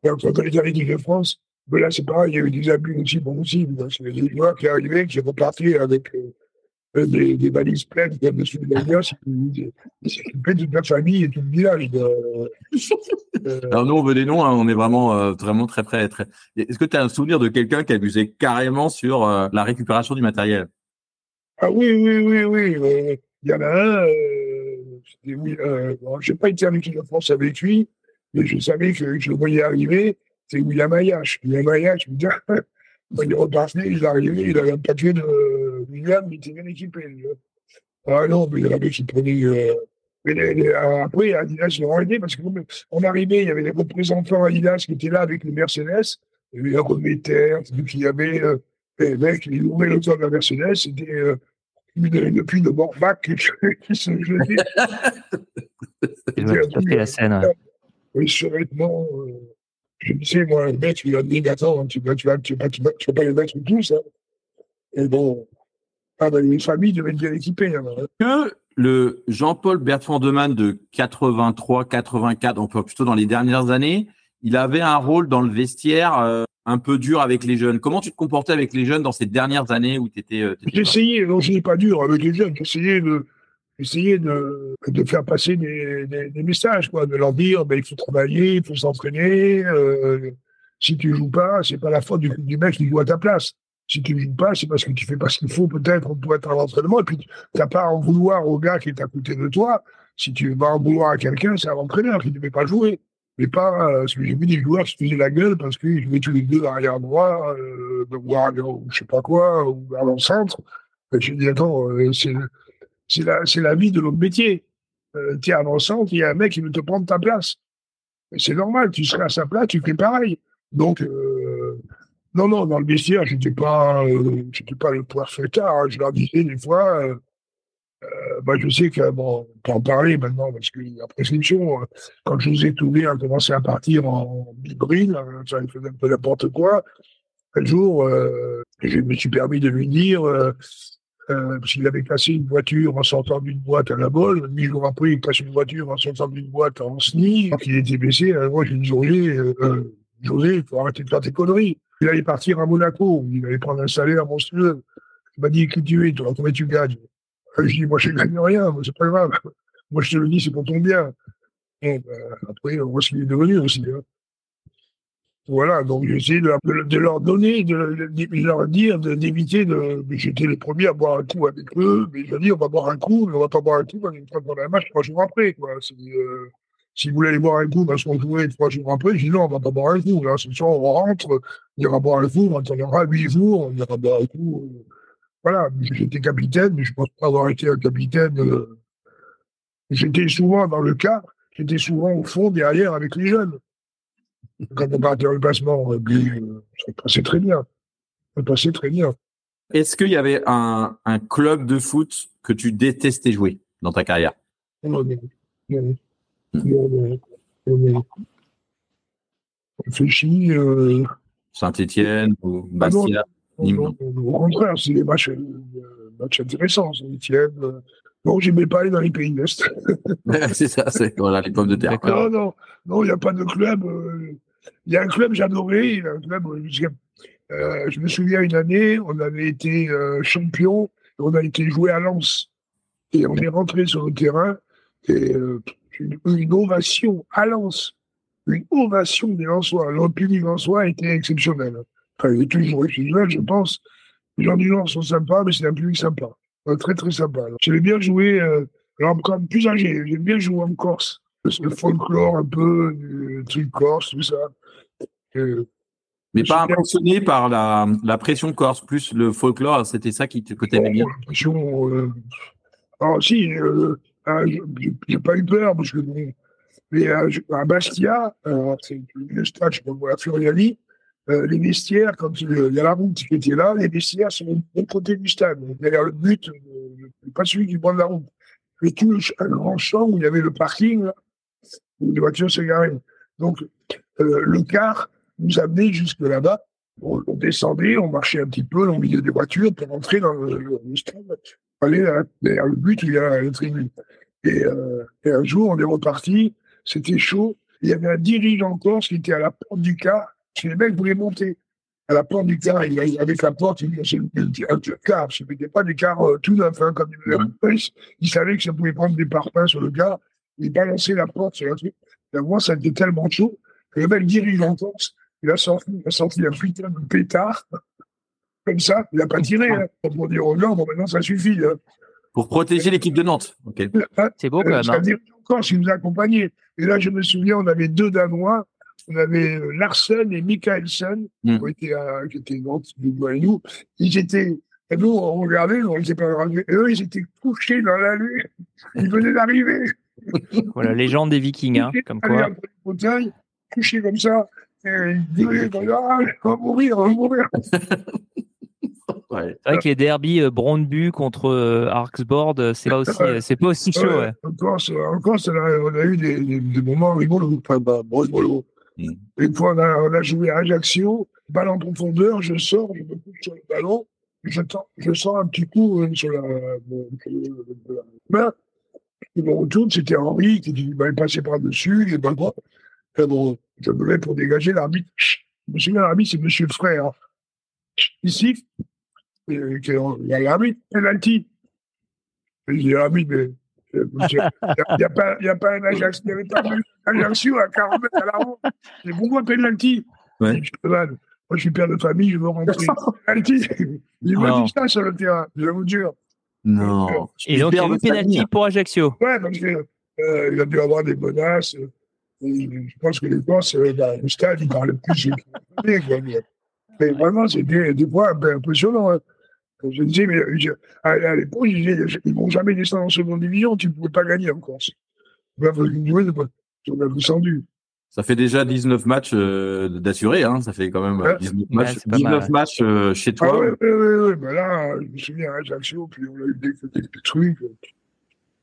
quand on est allé de France, là, c'est pareil, il y a eu des abus aussi pour possible. C'est des joueurs qui arrivaient, qui repartaient avec euh, des, des, valises pleines comme dessus de l'Alliance, ils s'occupaient de la famille et tout le village. Euh, Alors, nous, on veut des noms, hein, on est vraiment, euh, vraiment très près. Très... Est-ce que tu as un souvenir de quelqu'un qui abusait carrément sur euh, la récupération du matériel? Ah oui, oui, oui, oui. Il y en a un, oui, bon, je n'ai pas été en équipe de France avec lui, mais je savais que je le voyais arriver, c'est William Ayash. William Ayash, il est reparti, il est arrivé, il avait un papier de William, il était bien équipé. Ah non, mais il y avait qui prenaient. Euh, mais les, les, après, Adidas, ils ont arrêté parce qu'on arrivait, il y avait des représentants Adidas qui étaient là avec le Mercedes. Il y avait un remetteur, il y avait euh, les mecs, ils ouvraient le temps de la Mercedes, c'était euh, depuis le Morbac qui se [laughs] jetait. [laughs] C'était la scène. Oui. Euh, je me disais, moi, le mec, il a dit, attends, tu vas, tu vas, tu vas, tu vas, tu vas pas les mettre tous. Hein. Et bon, ah ben, les familles devaient être bien équipées. Hein. Que le Jean-Paul Bertrand Demann de 83, 84, on peut plutôt dans les dernières années, il avait un rôle dans le vestiaire euh, un peu dur avec les jeunes. Comment tu te comportais avec les jeunes dans ces dernières années où tu étais. Euh, J'essayais, non, je n'ai pas dur avec les jeunes, j'essayais de essayer de, de faire passer des, des, messages, quoi, de leur dire ben, il faut travailler, il faut s'entraîner. Euh, si tu joues pas, c'est pas la faute du, mec qui joue à ta place. Si tu joues pas, c'est parce que tu fais pas ce qu'il faut peut-être pour être à l'entraînement. Et puis, tu n'as pas à en vouloir au gars qui est à côté de toi. Si tu vas en vouloir à quelqu'un, c'est à l'entraîneur qui ne devait pas jouer. Mais pas, euh, parce que j'ai vu des joueurs qui se faisaient la gueule parce qu'ils jouaient tous les deux arrière droit, euh, ou arrière, je sais pas quoi, ou avant-centre. Et je dis, attends, euh, c'est c'est la, c'est la vie de notre métier. Euh, tu es avançant, il y a un mec qui veut te prendre ta place. C'est normal, tu serais à sa place, tu fais pareil. Donc, euh, non, non, dans le vestiaire, je n'étais pas, euh, j'étais pas le poire fêtard. Hein. Je leur disais des fois, euh, bah, je sais que, bon, on peut en parler maintenant, parce que la prescription, quand José Touvé a commencé à partir en hybride, ça faisait un peu n'importe quoi. Un jour, je me suis permis de lui dire, euh, parce qu'il avait cassé une voiture en sortant d'une boîte à la bolle. Huit jours après, il casse une voiture en sortant d'une boîte en SNI. Donc, il était blessé. Alors, moi, j'ai euh, euh, José, il faut arrêter de faire tes conneries. Il allait partir à Monaco. Il allait prendre un salaire monstrueux. Il m'a dit, qui tu es, toi, combien tu gagnes? Je lui ai dit, moi, je ne gagne rien, c'est pas grave. Moi, je te le dis, c'est pour ton bien. Ben, après, on voit ce qu'il est devenu aussi. Hein. Voilà, donc j'essaie de, de, leur donner, de, leur dire d'éviter de. J'étais le premier à boire un coup avec eux, mais je dis on va boire un coup, mais on va pas boire un coup on va pendant un match trois jours après. Quoi. Euh, si vous voulez aller boire un coup parce qu'on jouait trois jours après, je dis non, on va pas boire un coup. Là, ce on rentre, on ira boire un coup, on attendra huit jours, on ira boire un coup. Voilà, j'étais capitaine, mais je pense pas avoir été un capitaine. Euh, j'étais souvent dans le cas, j'étais souvent au fond, derrière, avec les jeunes quand on partait en placement, ça passait très bien. Ça passait très bien. Est-ce qu'il y avait un, un, club de foot que tu détestais jouer dans ta carrière? Non, non, non. non, non, non. Réfléchis. Euh, Saint-Etienne ou ah Bastia Au contraire, c'est des matchs, matchs intéressants. Saint-Etienne. Non, je n'aimais pas aller dans les pays de l'Est. c'est ça, c'est voilà, les pommes de terre. Non, non, non, il n'y a pas de club. Il y a un club, j'adorais. Un club, euh, je me souviens une année, on avait été euh, champion, on a été joué à Lens. Et on est rentré sur le terrain, et euh, une, ovation à Lens. Une ovation des Lensois. Le public Lensois était exceptionnel. Enfin, il est toujours exceptionnel, je pense. Les gens du Nord sont sympas, mais c'est un public sympa. Très, très sympa. J'aimais bien jouer, alors quand même plus âgé, j'aime bien jouer en Corse. Le folklore un peu, le truc corse, tout ça. Mais pas impressionné par la, la, pression corse, plus le folklore, c'était ça qui, que tu aimais bien La pression. Euh... Alors, si, euh, euh, j'ai pas eu peur, parce que mais euh, à Bastia, c'est le stade, je vois à Furiani, les vestiaires, quand il y a la route qui était là, les vestiaires sont de côté du stade. D'ailleurs, le but, pas celui qui prend la route. Mais tout un grand champ où il y avait le parking, où les voitures se garaient. Donc, le car, nous amener jusque là-bas. On, descendait, on marchait un petit peu au milieu des voitures pour rentrer dans le, le stade, aller vers le but il y a la tribune. Et, euh, et, un jour, on est reparti, c'était chaud. Il y avait un dirigeant corse qui était à la porte du car. Les mecs voulaient monter à la porte du car, il, avec la porte, il y un car, ce n'était pas des cars euh, tout neufs, hein, comme il, il savait que ça pouvait prendre des parpaings sur le car, il balançait la porte sur la truc. Et moi, ça était tellement chaud que le mec dirigeant corse, il a sorti, il a sorti un putain de pétard. [laughs] Comme ça, il n'a pas tiré. Hein, pour dire aux gens, bon, maintenant, ça suffit. Hein. Pour protéger l'équipe de Nantes. [laughs] C'est beau, quand même. C'est-à-dire encore s'il nous a accompagnés. Et là, je me souviens, on avait deux Danois. On avait euh, Larsen et Michaelsen, mm. qui, étaient à, qui étaient et nous. Ils étaient. Et nous, on regardait, on était pas Et eux, ils étaient couchés dans la lune. Ils venaient d'arriver. [laughs] Voilà, légende des Vikings, hein, comme quoi. Couchés comme ça. Et il ah, va mourir, on va mourir. [laughs] Ouais. C'est vrai que les derbies euh, Brondbu contre euh, Arksboard, euh, c'est pas aussi, c'est pas aussi chaud. Ouais. Encore, encore on a eu des, des, des moments rigolos, enfin, bah. Une fois, on a, joué à Ajaccio, balle en profondeur, je sors, je me couche sur le ballon, je, je sens un petit coup sur la, main. Et me retourne, c'était Henri qui dit, bah, il passait par-dessus, il est pas droit. bon, je me lève pour dégager l'arbitre. Je me souviens, l'arbitre, c'est Monsieur Frère. Ici, il y a l'arbitre, penalty. Je dis, l'arbitre, mais il n'y a, pas, a pas un Ajax, il n'y avait pas Ajaccio à 40 mètres à la ronde. C'est pourquoi penalty ouais. je, Moi, je suis père de famille, je veux rentrer. [laughs] penalty. Il m'a dit ça sur le terrain, je vous jure. Non. Et donc, il y a eu penalty pour Ajaccio. Ouais, parce qu'il euh, a dû avoir des menaces. Euh, je pense que les Corses, euh, le stade, ils parlaient plus. mais vraiment, c'était des fois un peu impressionnant. Hein. Je disais, mais à, l'époque, ils ne vont jamais descendre en seconde division, tu ne pouvais pas gagner en Corse. On a descendu. Ça fait déjà 19 matchs euh, d'assurés, hein. ça fait quand même 19 matchs, 19 matchs euh, chez toi. Ah, oui, oui, oui, là, je me souviens à Ajaccio, puis on a eu des, des, des trucs.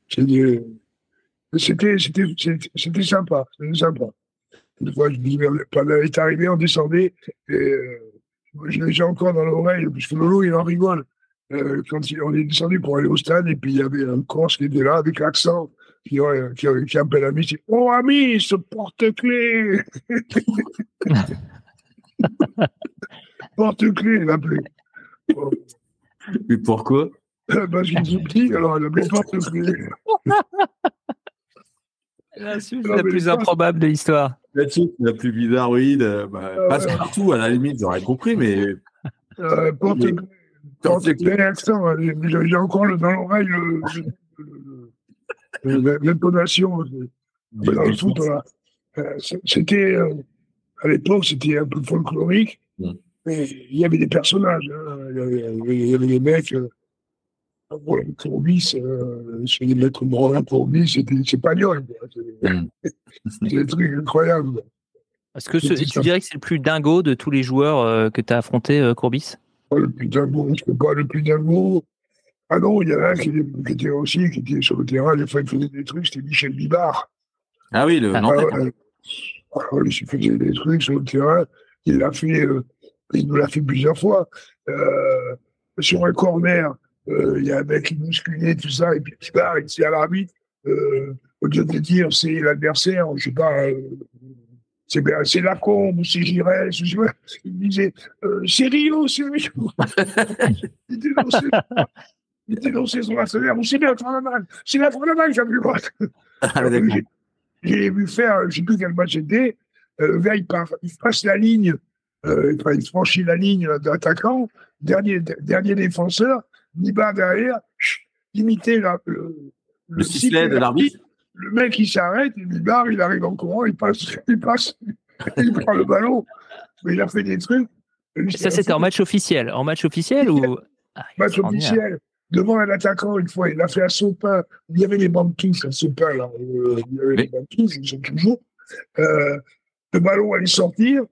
C'était c'était, c'était, c'était sympa. C'était sympa. Une fois, je dis, est arrivé, on descendait, et euh, j'ai encore dans l'oreille, puisque Lolo, il en rigole. Euh, quand il, on est descendu pour aller au stade, et puis il y avait un Corse qui était là, avec l'accent, qui, euh, qui, qui, appelle ami, dit Oh, ami, ce porte-clés [laughs] Porte-clés, il appelait. Et pourquoi? Parce qu'il est petit, alors il appelait porte-clés. [laughs] La suite la plus improbable de l'histoire. La suite la plus bizarroïde. Euh, bah, euh, passe partout, à la limite, j'aurais compris, mais. Euh, porte accent, hein, j'ai encore le, dans l'oreille l'intonation dans le foot. Euh, c'était, à l'époque, c'était un peu folklorique, mm. mais il y avait des personnages. Hein, il, y avait, il, y avait, des mecs. Courbis, euh, vais mettre Morin Courbis, c'était espagnol. Mm. C'est des trucs incroyables. Est-ce que ce, tu dirais que c'est le plus dingo de tous les joueurs euh, que tu as affronté, euh, Courbis Pas le plus dingo, je ne pas le plus dingo. Ah non, il y en a un qui, qui, était aussi, qui était sur le terrain, des fois il faisait des trucs, c'était Michel Bibard. Ah oui, le ah, ah, il faisait des trucs sur le terrain. Il l'a fait, il nous l'a fait plusieurs fois. Sur un corner, il y a un mec qui musculait, tout ça, et puis il part, il dit à l'arbitre, au lieu de dire c'est l'adversaire, je sais pas, c'est c'est Lacombe ou c'est Girel, il disait c'est Rio, c'est Rio. [laughs] il dénonçait, il dénonçait son adversaire, ou c'est bien c'est la Fondamental, j'ai vu voir. J'ai vu faire, je ne sais plus quel match c'était, euh, il, il passe la ligne, euh, il franchit la ligne d'attaquant, dernier, dernier défenseur, Niba derrière, imiter la, le, le, sifflet de l'arbitre. Le mec, il s'arrête, il Niba, il arrive en courant, il passe, [laughs] il passe, il prend le ballon, il a fait des trucs. Ça, c'était en match officiel. En match officiel ou ah, Match officiel. Devant un attaquant, une fois, il a fait un Sopin. Il y avait les banquins à Sopin, là. Euh, il y avait les banquins, ils sont toujours. Euh, le ballon allait sortir,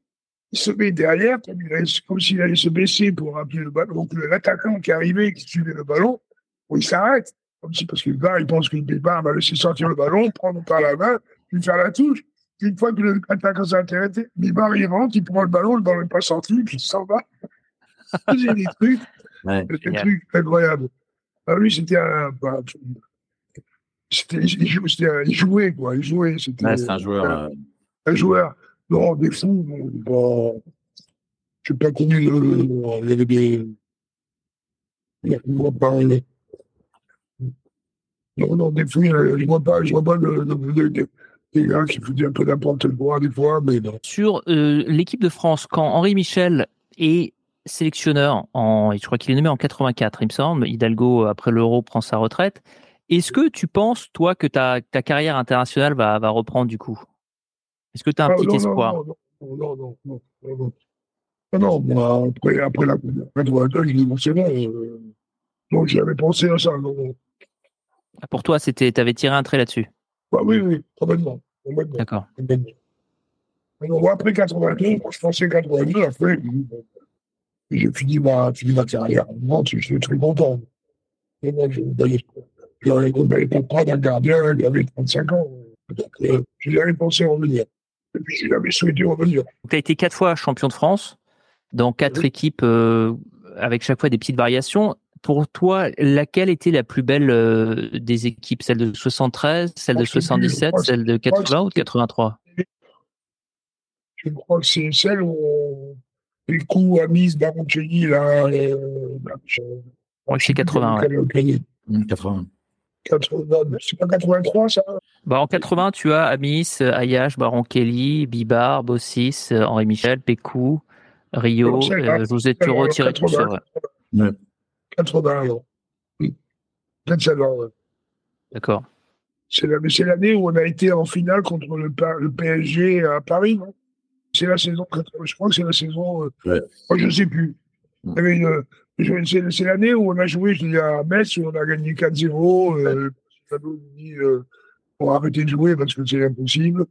il se met derrière, comme, s'il allait se baisser pour rappeler le ballon. Donc l'attaquant qui arrivait, qui suivait le ballon, il s'arrête. Comme si, parce que le gars, il pense que le départ va laisser sortir le ballon, prendre par la main, puis faire la touche. Une fois que l'attaquant s'est intéressé, Bilbao, il rentre, il prend le ballon, le ballon n'est pas sorti, puis il s'en va. Il des trucs, des trucs incroyables. Lui, c'était un. Bah, c'était, il, jouait, quoi. Il jouait. C'était, c'est un joueur. Un, euh, un joueur. Non, des fous, bon, je n'ai pas connu le. Je ne vois pas. Non, non, des fous, je vois pas, je vois pas le, le, le, des gars qui faisaient un peu n'importe quoi des fois, mais non. Sur euh, l'équipe de France, quand Henri Michel est sélectionneur, en, je crois qu'il est nommé en 84, il me semble, Hidalgo, après l'Euro, prend sa retraite. Est-ce que tu penses, toi, que ta, ta carrière internationale va, va reprendre du coup? Est-ce que tu as un ah, petit espoir? non, non, non, non, non, non, moi, après, après la 82, il dit, bon, c'est bon. Euh, donc, j'avais pensé à ça. Ah, pour toi, tu avais tiré un trait là-dessus? Bah, Oui, oui, complètement. D'accord. Après 82, je pensais 82, après, j'ai fini ma, fini ma carrière. Moi, je suis très content. Et moi, je n'avais pas prendre un gardien, il avait 35 ans. Donc, euh, j'ai jamais pensé revenir. Et puis, j'ai jamais souhaité revenir. Tu as été quatre fois champion de France, dans quatre équipes, euh, avec chaque fois des petites variations. Pour toi, laquelle était la plus belle euh, des équipes Celle de 73, celle de 77, celle de 80 ou de 83 Je crois que c'est celle où les coups à mise Baroncelli, là. Euh, c'est 80. Ouais. 80. 80. C'est pas 83, ça bah, En 80, tu as Amis, Ayash, Baron Kelly, Bibar, Bossis, Henri Michel, Pécou, Rio, euh, José Turo, tiré tout seul. Ouais. 80, alors. Peut-être ouais. D'accord. C'est l'année où on a été en finale contre le, le PSG à Paris, non? C'est la saison, je crois que c'est la saison, euh, ouais. je ne sais plus. C'est l'année où on a joué je dis, à Metz, où on a gagné 4-0. Euh, euh, on a arrêté de jouer parce que c'est impossible.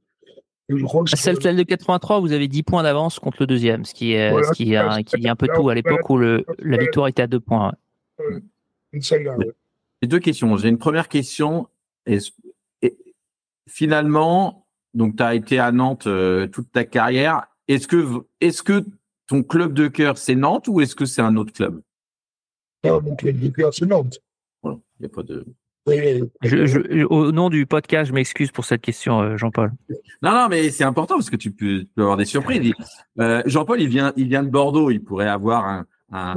je crois que celle, celle de 83, vous avez 10 points d'avance contre le deuxième, ce qui est, ce qui, a, qui dit un peu tout à l'époque où le, la victoire était à 2 points. Ouais. J'ai deux questions. J'ai une première question. Et, finalement, donc, tu as été à Nantes euh, toute ta carrière. Est-ce que, est-ce que ton club de cœur, c'est Nantes ou est-ce que c'est un autre club? Il n'y a pas de. au nom du podcast, je m'excuse pour cette question, euh, Jean-Paul. Non, non, mais c'est important parce que tu peux, avoir des surprises. Euh, Jean-Paul, il vient, il vient de Bordeaux. Il pourrait avoir un.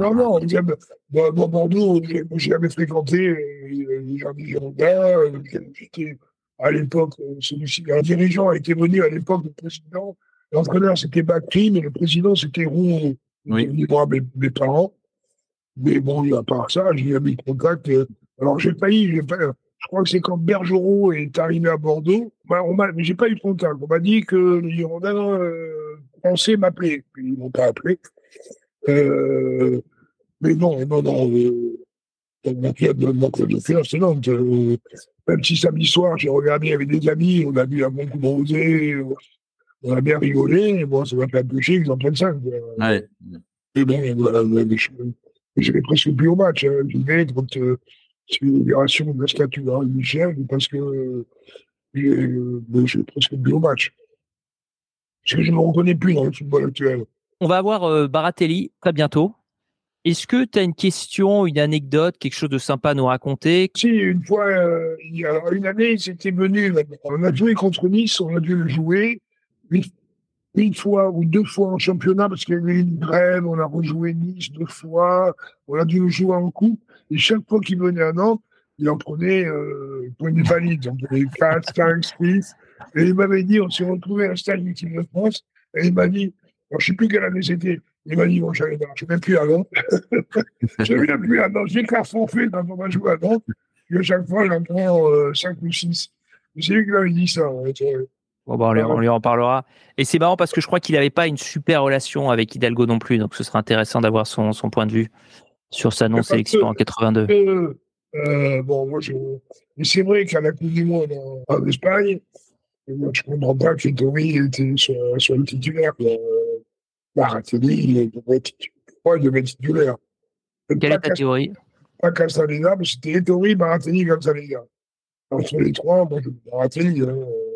non, non, il vient de, Bordeaux. J'ai jamais fréquenté les gens du Girondin. J'étais à l'époque, euh, celui-ci, un dirigeant a été venu à l'époque du président. L'entraîneur, c'était Bakri, mais le président, c'était Roux, oui. moi, mes, mes, parents. Mais bon, à part ça, j'ai eu mis contact. Euh, alors, j'ai pas eu, pas, je crois que c'est quand Bergerot est arrivé à Bordeaux, bah, on m'a, mais j'ai pas eu de contact. On m'a dit que les Girondins euh, pensaient m'appeler. Puis ils m'ont pas appelé. Euh, mais non, non, non. Euh, mon club de faire, c'est Nantes. Euh, même si samedi soir, j'ai regardé avec des amis, on a vu un bon coup de rosé, on a bien rigolé, bon, ça va faire bouger, ils en prennent ça. Ouais. Et bon, voilà, je vais presque plus au match. Hein. Je vais quand euh, c'est une libération de la statue de Michel, parce que euh, je vais presque plus au match. Parce que je ne me reconnais plus dans le football actuel. On va avoir Baratelli très bientôt. Est-ce que tu as une question, une anecdote, quelque chose de sympa à nous raconter? Si, une fois, euh, il y a une année, il s'était venu. On a joué contre Nice, on a dû le jouer une, fois ou deux fois en championnat parce qu'il y avait une grève, on a rejoué Nice deux fois, on a dû le jouer en coupe. Et chaque fois qu'il venait à Nantes, il en prenait, euh, il prenait des valides. On prenait 4, 5, 6. Et il m'avait dit, on s'est retrouvé à un stade d'équipe de France. Et il m'a dit, je ne sais plus quelle année c'était, il m'a dit, bon, je ne même plus à Nantes. [laughs] je ne viens plus à Nantes. J'ai qu'à forfait quand on va jouer à Nantes. Et à chaque fois, j'en prends euh, 5 ou 6. C'est lui qui m'avait dit ça. Bon, bah, on, lui, en parlera. Et c'est marrant parce que je crois qu'il n'avait pas une super relation avec Hidalgo non plus. Donc ce serait intéressant d'avoir son, son point de vue sur sa non-sélection en 82. Euh, euh, bon, moi, c'est vrai qu'à la Coupe du Monde en, Espagne, moi, je ne comprends pas que Tori était sur, sur le titulaire. Baratini, il devait être titulaire? Quelle est ta théorie? Pas Castaneda, mais c'était Ettori, Baratini, Castaneda. Entre les trois, moi. Hein, euh.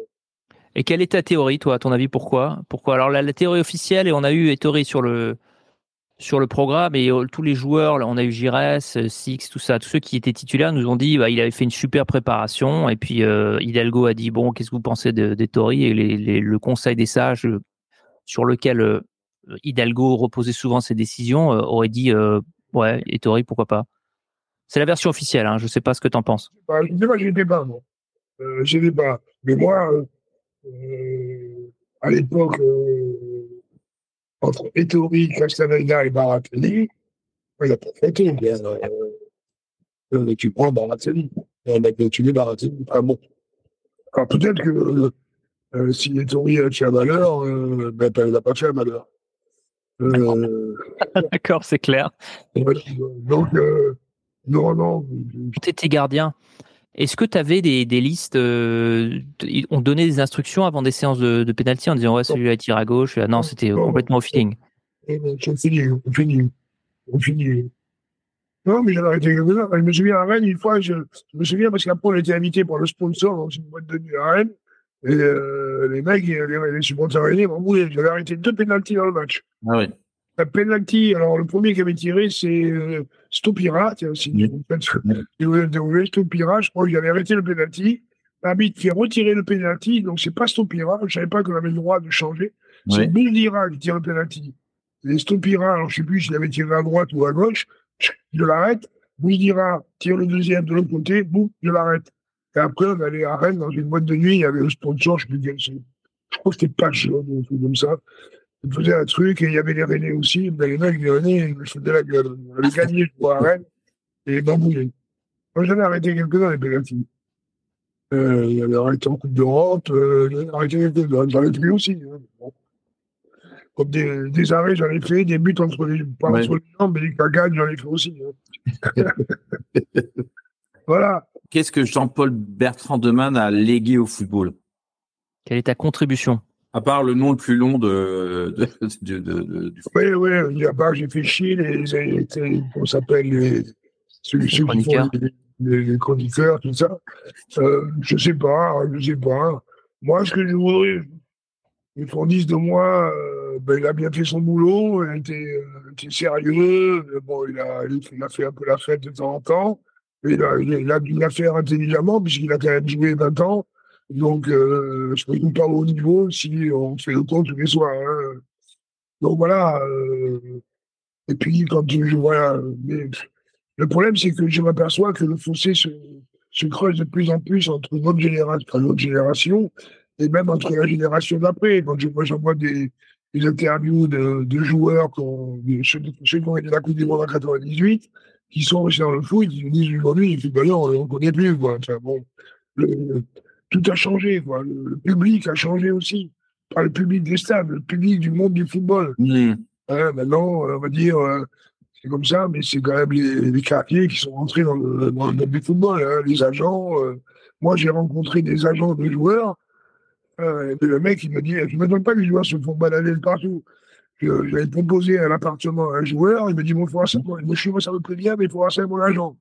Et quelle est ta théorie, toi, à ton avis Pourquoi? Pourquoi? Alors, la, théorie officielle, et on a eu Ettori sur le, sur le programme, et euh, tous les joueurs, on a eu Gires, euh, Six, tout ça, tous ceux qui étaient titulaires nous ont dit bah, il avait fait une super préparation, et puis Hidalgo a dit bon, qu'est-ce que vous pensez d'Ettori Et le conseil des sages, sur lequel euh, Hidalgo reposait souvent ses décisions, euh, aurait dit euh, ouais, Ettori, pourquoi pas? C'est la version officielle, hein, je ne sais pas ce que tu en penses. Bah, je sais pas, j'ai des moi. j'ai des Mais moi, à l'époque, entre Ettori, Castaneda et Baratelli, il a pas fêté. Euh, tu prends Baratelli. On a continué Baratelli. Ah bon. Alors peut-être que si Ettori a tué un malheur, ben, il n'a pas fait un malheur. Euh, [laughs] D'accord, c'est clair. Donc, euh, non, non. Tu étais gardien. Est-ce que tu avais des, listes euh, On donnait des instructions avant des séances de, de pénalty en disant ouais celui-là tire à gauche. Non, c'était complètement au feeling. On finit, on finit, on finit. Non, mais j'avais arrêté quelque chose. Je me souviens à Rennes une fois. Je, me souviens parce qu'après on était invité par le sponsor dans une boîte de nuit à Rennes. Et euh, les mecs, les, les supporters rennais m'ont voulu. J'avais arrêté deux pénalties dans le match. Ah oui. Un penalty, alors le premier qui avait tiré, c'est euh, Stopira. Tiens, si vous Stopira, je crois qu'il avait arrêté le penalty. L'arbitre qui a retiré le penalty, donc c'est pas Stopira. Je savais pas qu'on avait le droit de changer. C'est Bouldira qui tire le penalty. Et Stopira, alors je sais plus s'il avait tiré à droite ou à gauche, je l'arrête. Bouldira tire le deuxième de l'autre côté, boum, je l'arrête. Et après, on allait à Rennes dans une boîte de nuit, il y avait le sponsor, je sais plus quel c'est. Je crois que c'était pas chaud, comme ça. Il faisait un truc et il y avait les Rennais aussi. Mais les mecs, les Rennais, ils me foutaient la gueule. On avait gagné, je crois, à Rennes et bamboulé. Moi, j'en ai arrêté quelques-uns, les pénaltys. Euh, avait arrêté en Coupe d'Europe, euh, j'en ai arrêté quelques-uns. J'en ai pris aussi. Hein. Bon. Comme des, des, arrêts, j'en ai fait, des buts entre les, pas ouais. entre les jambes, mais les cagades, j'en ai fait aussi. Hein. [laughs] voilà. Qu'est-ce que Jean-Paul Bertrand Demann a légué au football? Quelle est ta contribution? À part le nom le plus long de, de, de, de du Oui, oui, à part j'ai fait chier les, les, on s'appelle les, ceux, ceux chroniqueurs. Qui font les, les, chroniqueurs, tout ça. Euh, je sais pas, je sais pas. Moi, ce que je voudrais, ils fournissent de moi, euh, ben, il a bien fait son boulot, il était, euh, était sérieux, bon, il a, il a fait un peu la fête de temps en temps, il a, il a dû la faire intelligemment, puisqu'il a quand même joué 20 ans. Donc, euh, je ne pas au niveau si on fait le compte tous les soirs. Hein. Donc voilà. Euh, et puis, quand je vois. Mais, le problème, c'est que je m'aperçois que le fossé se, se, creuse de plus en plus entre notre génération, et même entre la génération d'après. Quand je vois, j'envoie des, des interviews de, de joueurs, ceux, ceux qui ont été la Coupe du Monde en 98, qui sont restés dans le foot, ils disent aujourd'hui, on ne connaît plus. Enfin, bon, tout a changé. Quoi. Le, public a changé aussi. Pas le public des stades, le public du monde du football. Mmh. Hein, maintenant, on va dire, euh, c'est comme ça, mais c'est quand même les, quartiers qui sont rentrés dans le, monde du football. Hein, les agents. Euh, moi, j'ai rencontré des agents de joueurs. Euh, et le mec, il me dit, je ne m'étonne pas que les joueurs se font balader partout. J'avais proposé un appartement à un joueur, il me dit, bon, il faut ça, moi, moi, ça me plaît bien, mais il faut ça mon agent.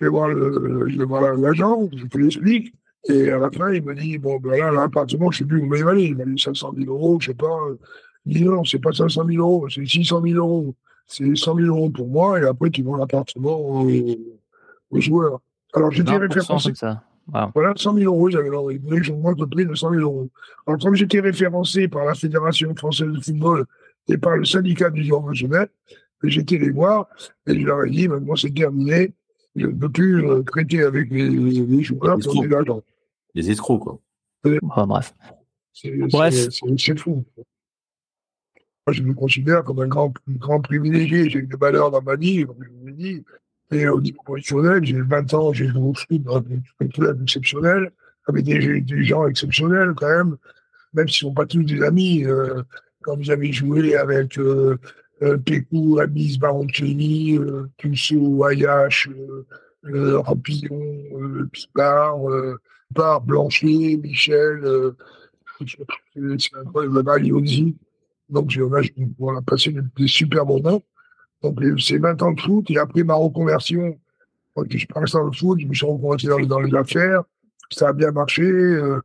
Je vais voir l'agent, je fais l'explique. Et à la fin, il me dit, bon, ben là, l'appartement, je ne sais plus où il m'a dit, il m'a dit 500 000 euros, je ne sais pas. Il dit non, c'est pas 500 000 euros, c'est 600 000 euros. C'est 100 000 euros pour moi et après tu vends l'appartement aux, aux, joueurs. Alors j'étais référencé. Ça. Voilà, 100 000 euros, j'avais que je le prix de 100 000 euros. Alors comme j'étais référencé par la Fédération française de football et par le syndicat du joueur professionnel, j'étais les voir et je leur ai dit, maintenant c'est terminé, je ne peux plus euh, traiter avec les, les joueurs ont des agents. Les escrocs, quoi. bref. C'est fou. Moi, je me considère comme un grand, grand privilégié. J'ai eu des valeurs dans ma vie, comme je vous l'ai dit. Et au niveau professionnel, j'ai 20 ans, j'ai joué au foot dans un club exceptionnel, avec des, des, gens exceptionnels quand même, même s'ils ne sont pas tous des amis. Euh, comme j'avais joué avec euh, Pécou, Amis, Baroncini, euh, Tussaud, Ayache, euh, euh, Rampillon, euh, euh, Pipard, Blanchet, Michel, euh, c'est incroyable, aussi. Donc, on a, on a passé des, super moments. Donc, c'est 20 ans de foot. Et après ma reconversion, quand je passé dans le foot, je me suis reconverti dans, les affaires. Ça a bien marché. Euh,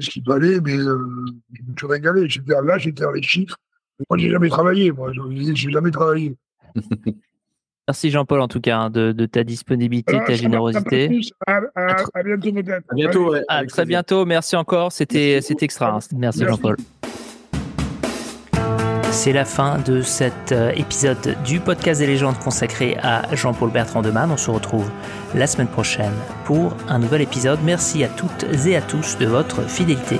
ce qu'il fallait, mais euh, je me suis régalé. Là, j'étais dans les chiffres. Moi, j'ai jamais travaillé. Moi, j'ai jamais travaillé. [laughs] Merci Jean-Paul en tout cas hein, de, de, ta disponibilité, ta générosité. À, à, à, bientôt peut-être. À bientôt. Ouais, à très bientôt. Merci encore. C'était extra. Hein. Merci, Merci. Jean-Paul. C'est la fin de cet euh, épisode du podcast des légendes consacré à Jean-Paul Bertrand de Man. On se retrouve la semaine prochaine pour un nouvel épisode. Merci à toutes et à tous de votre fidélité.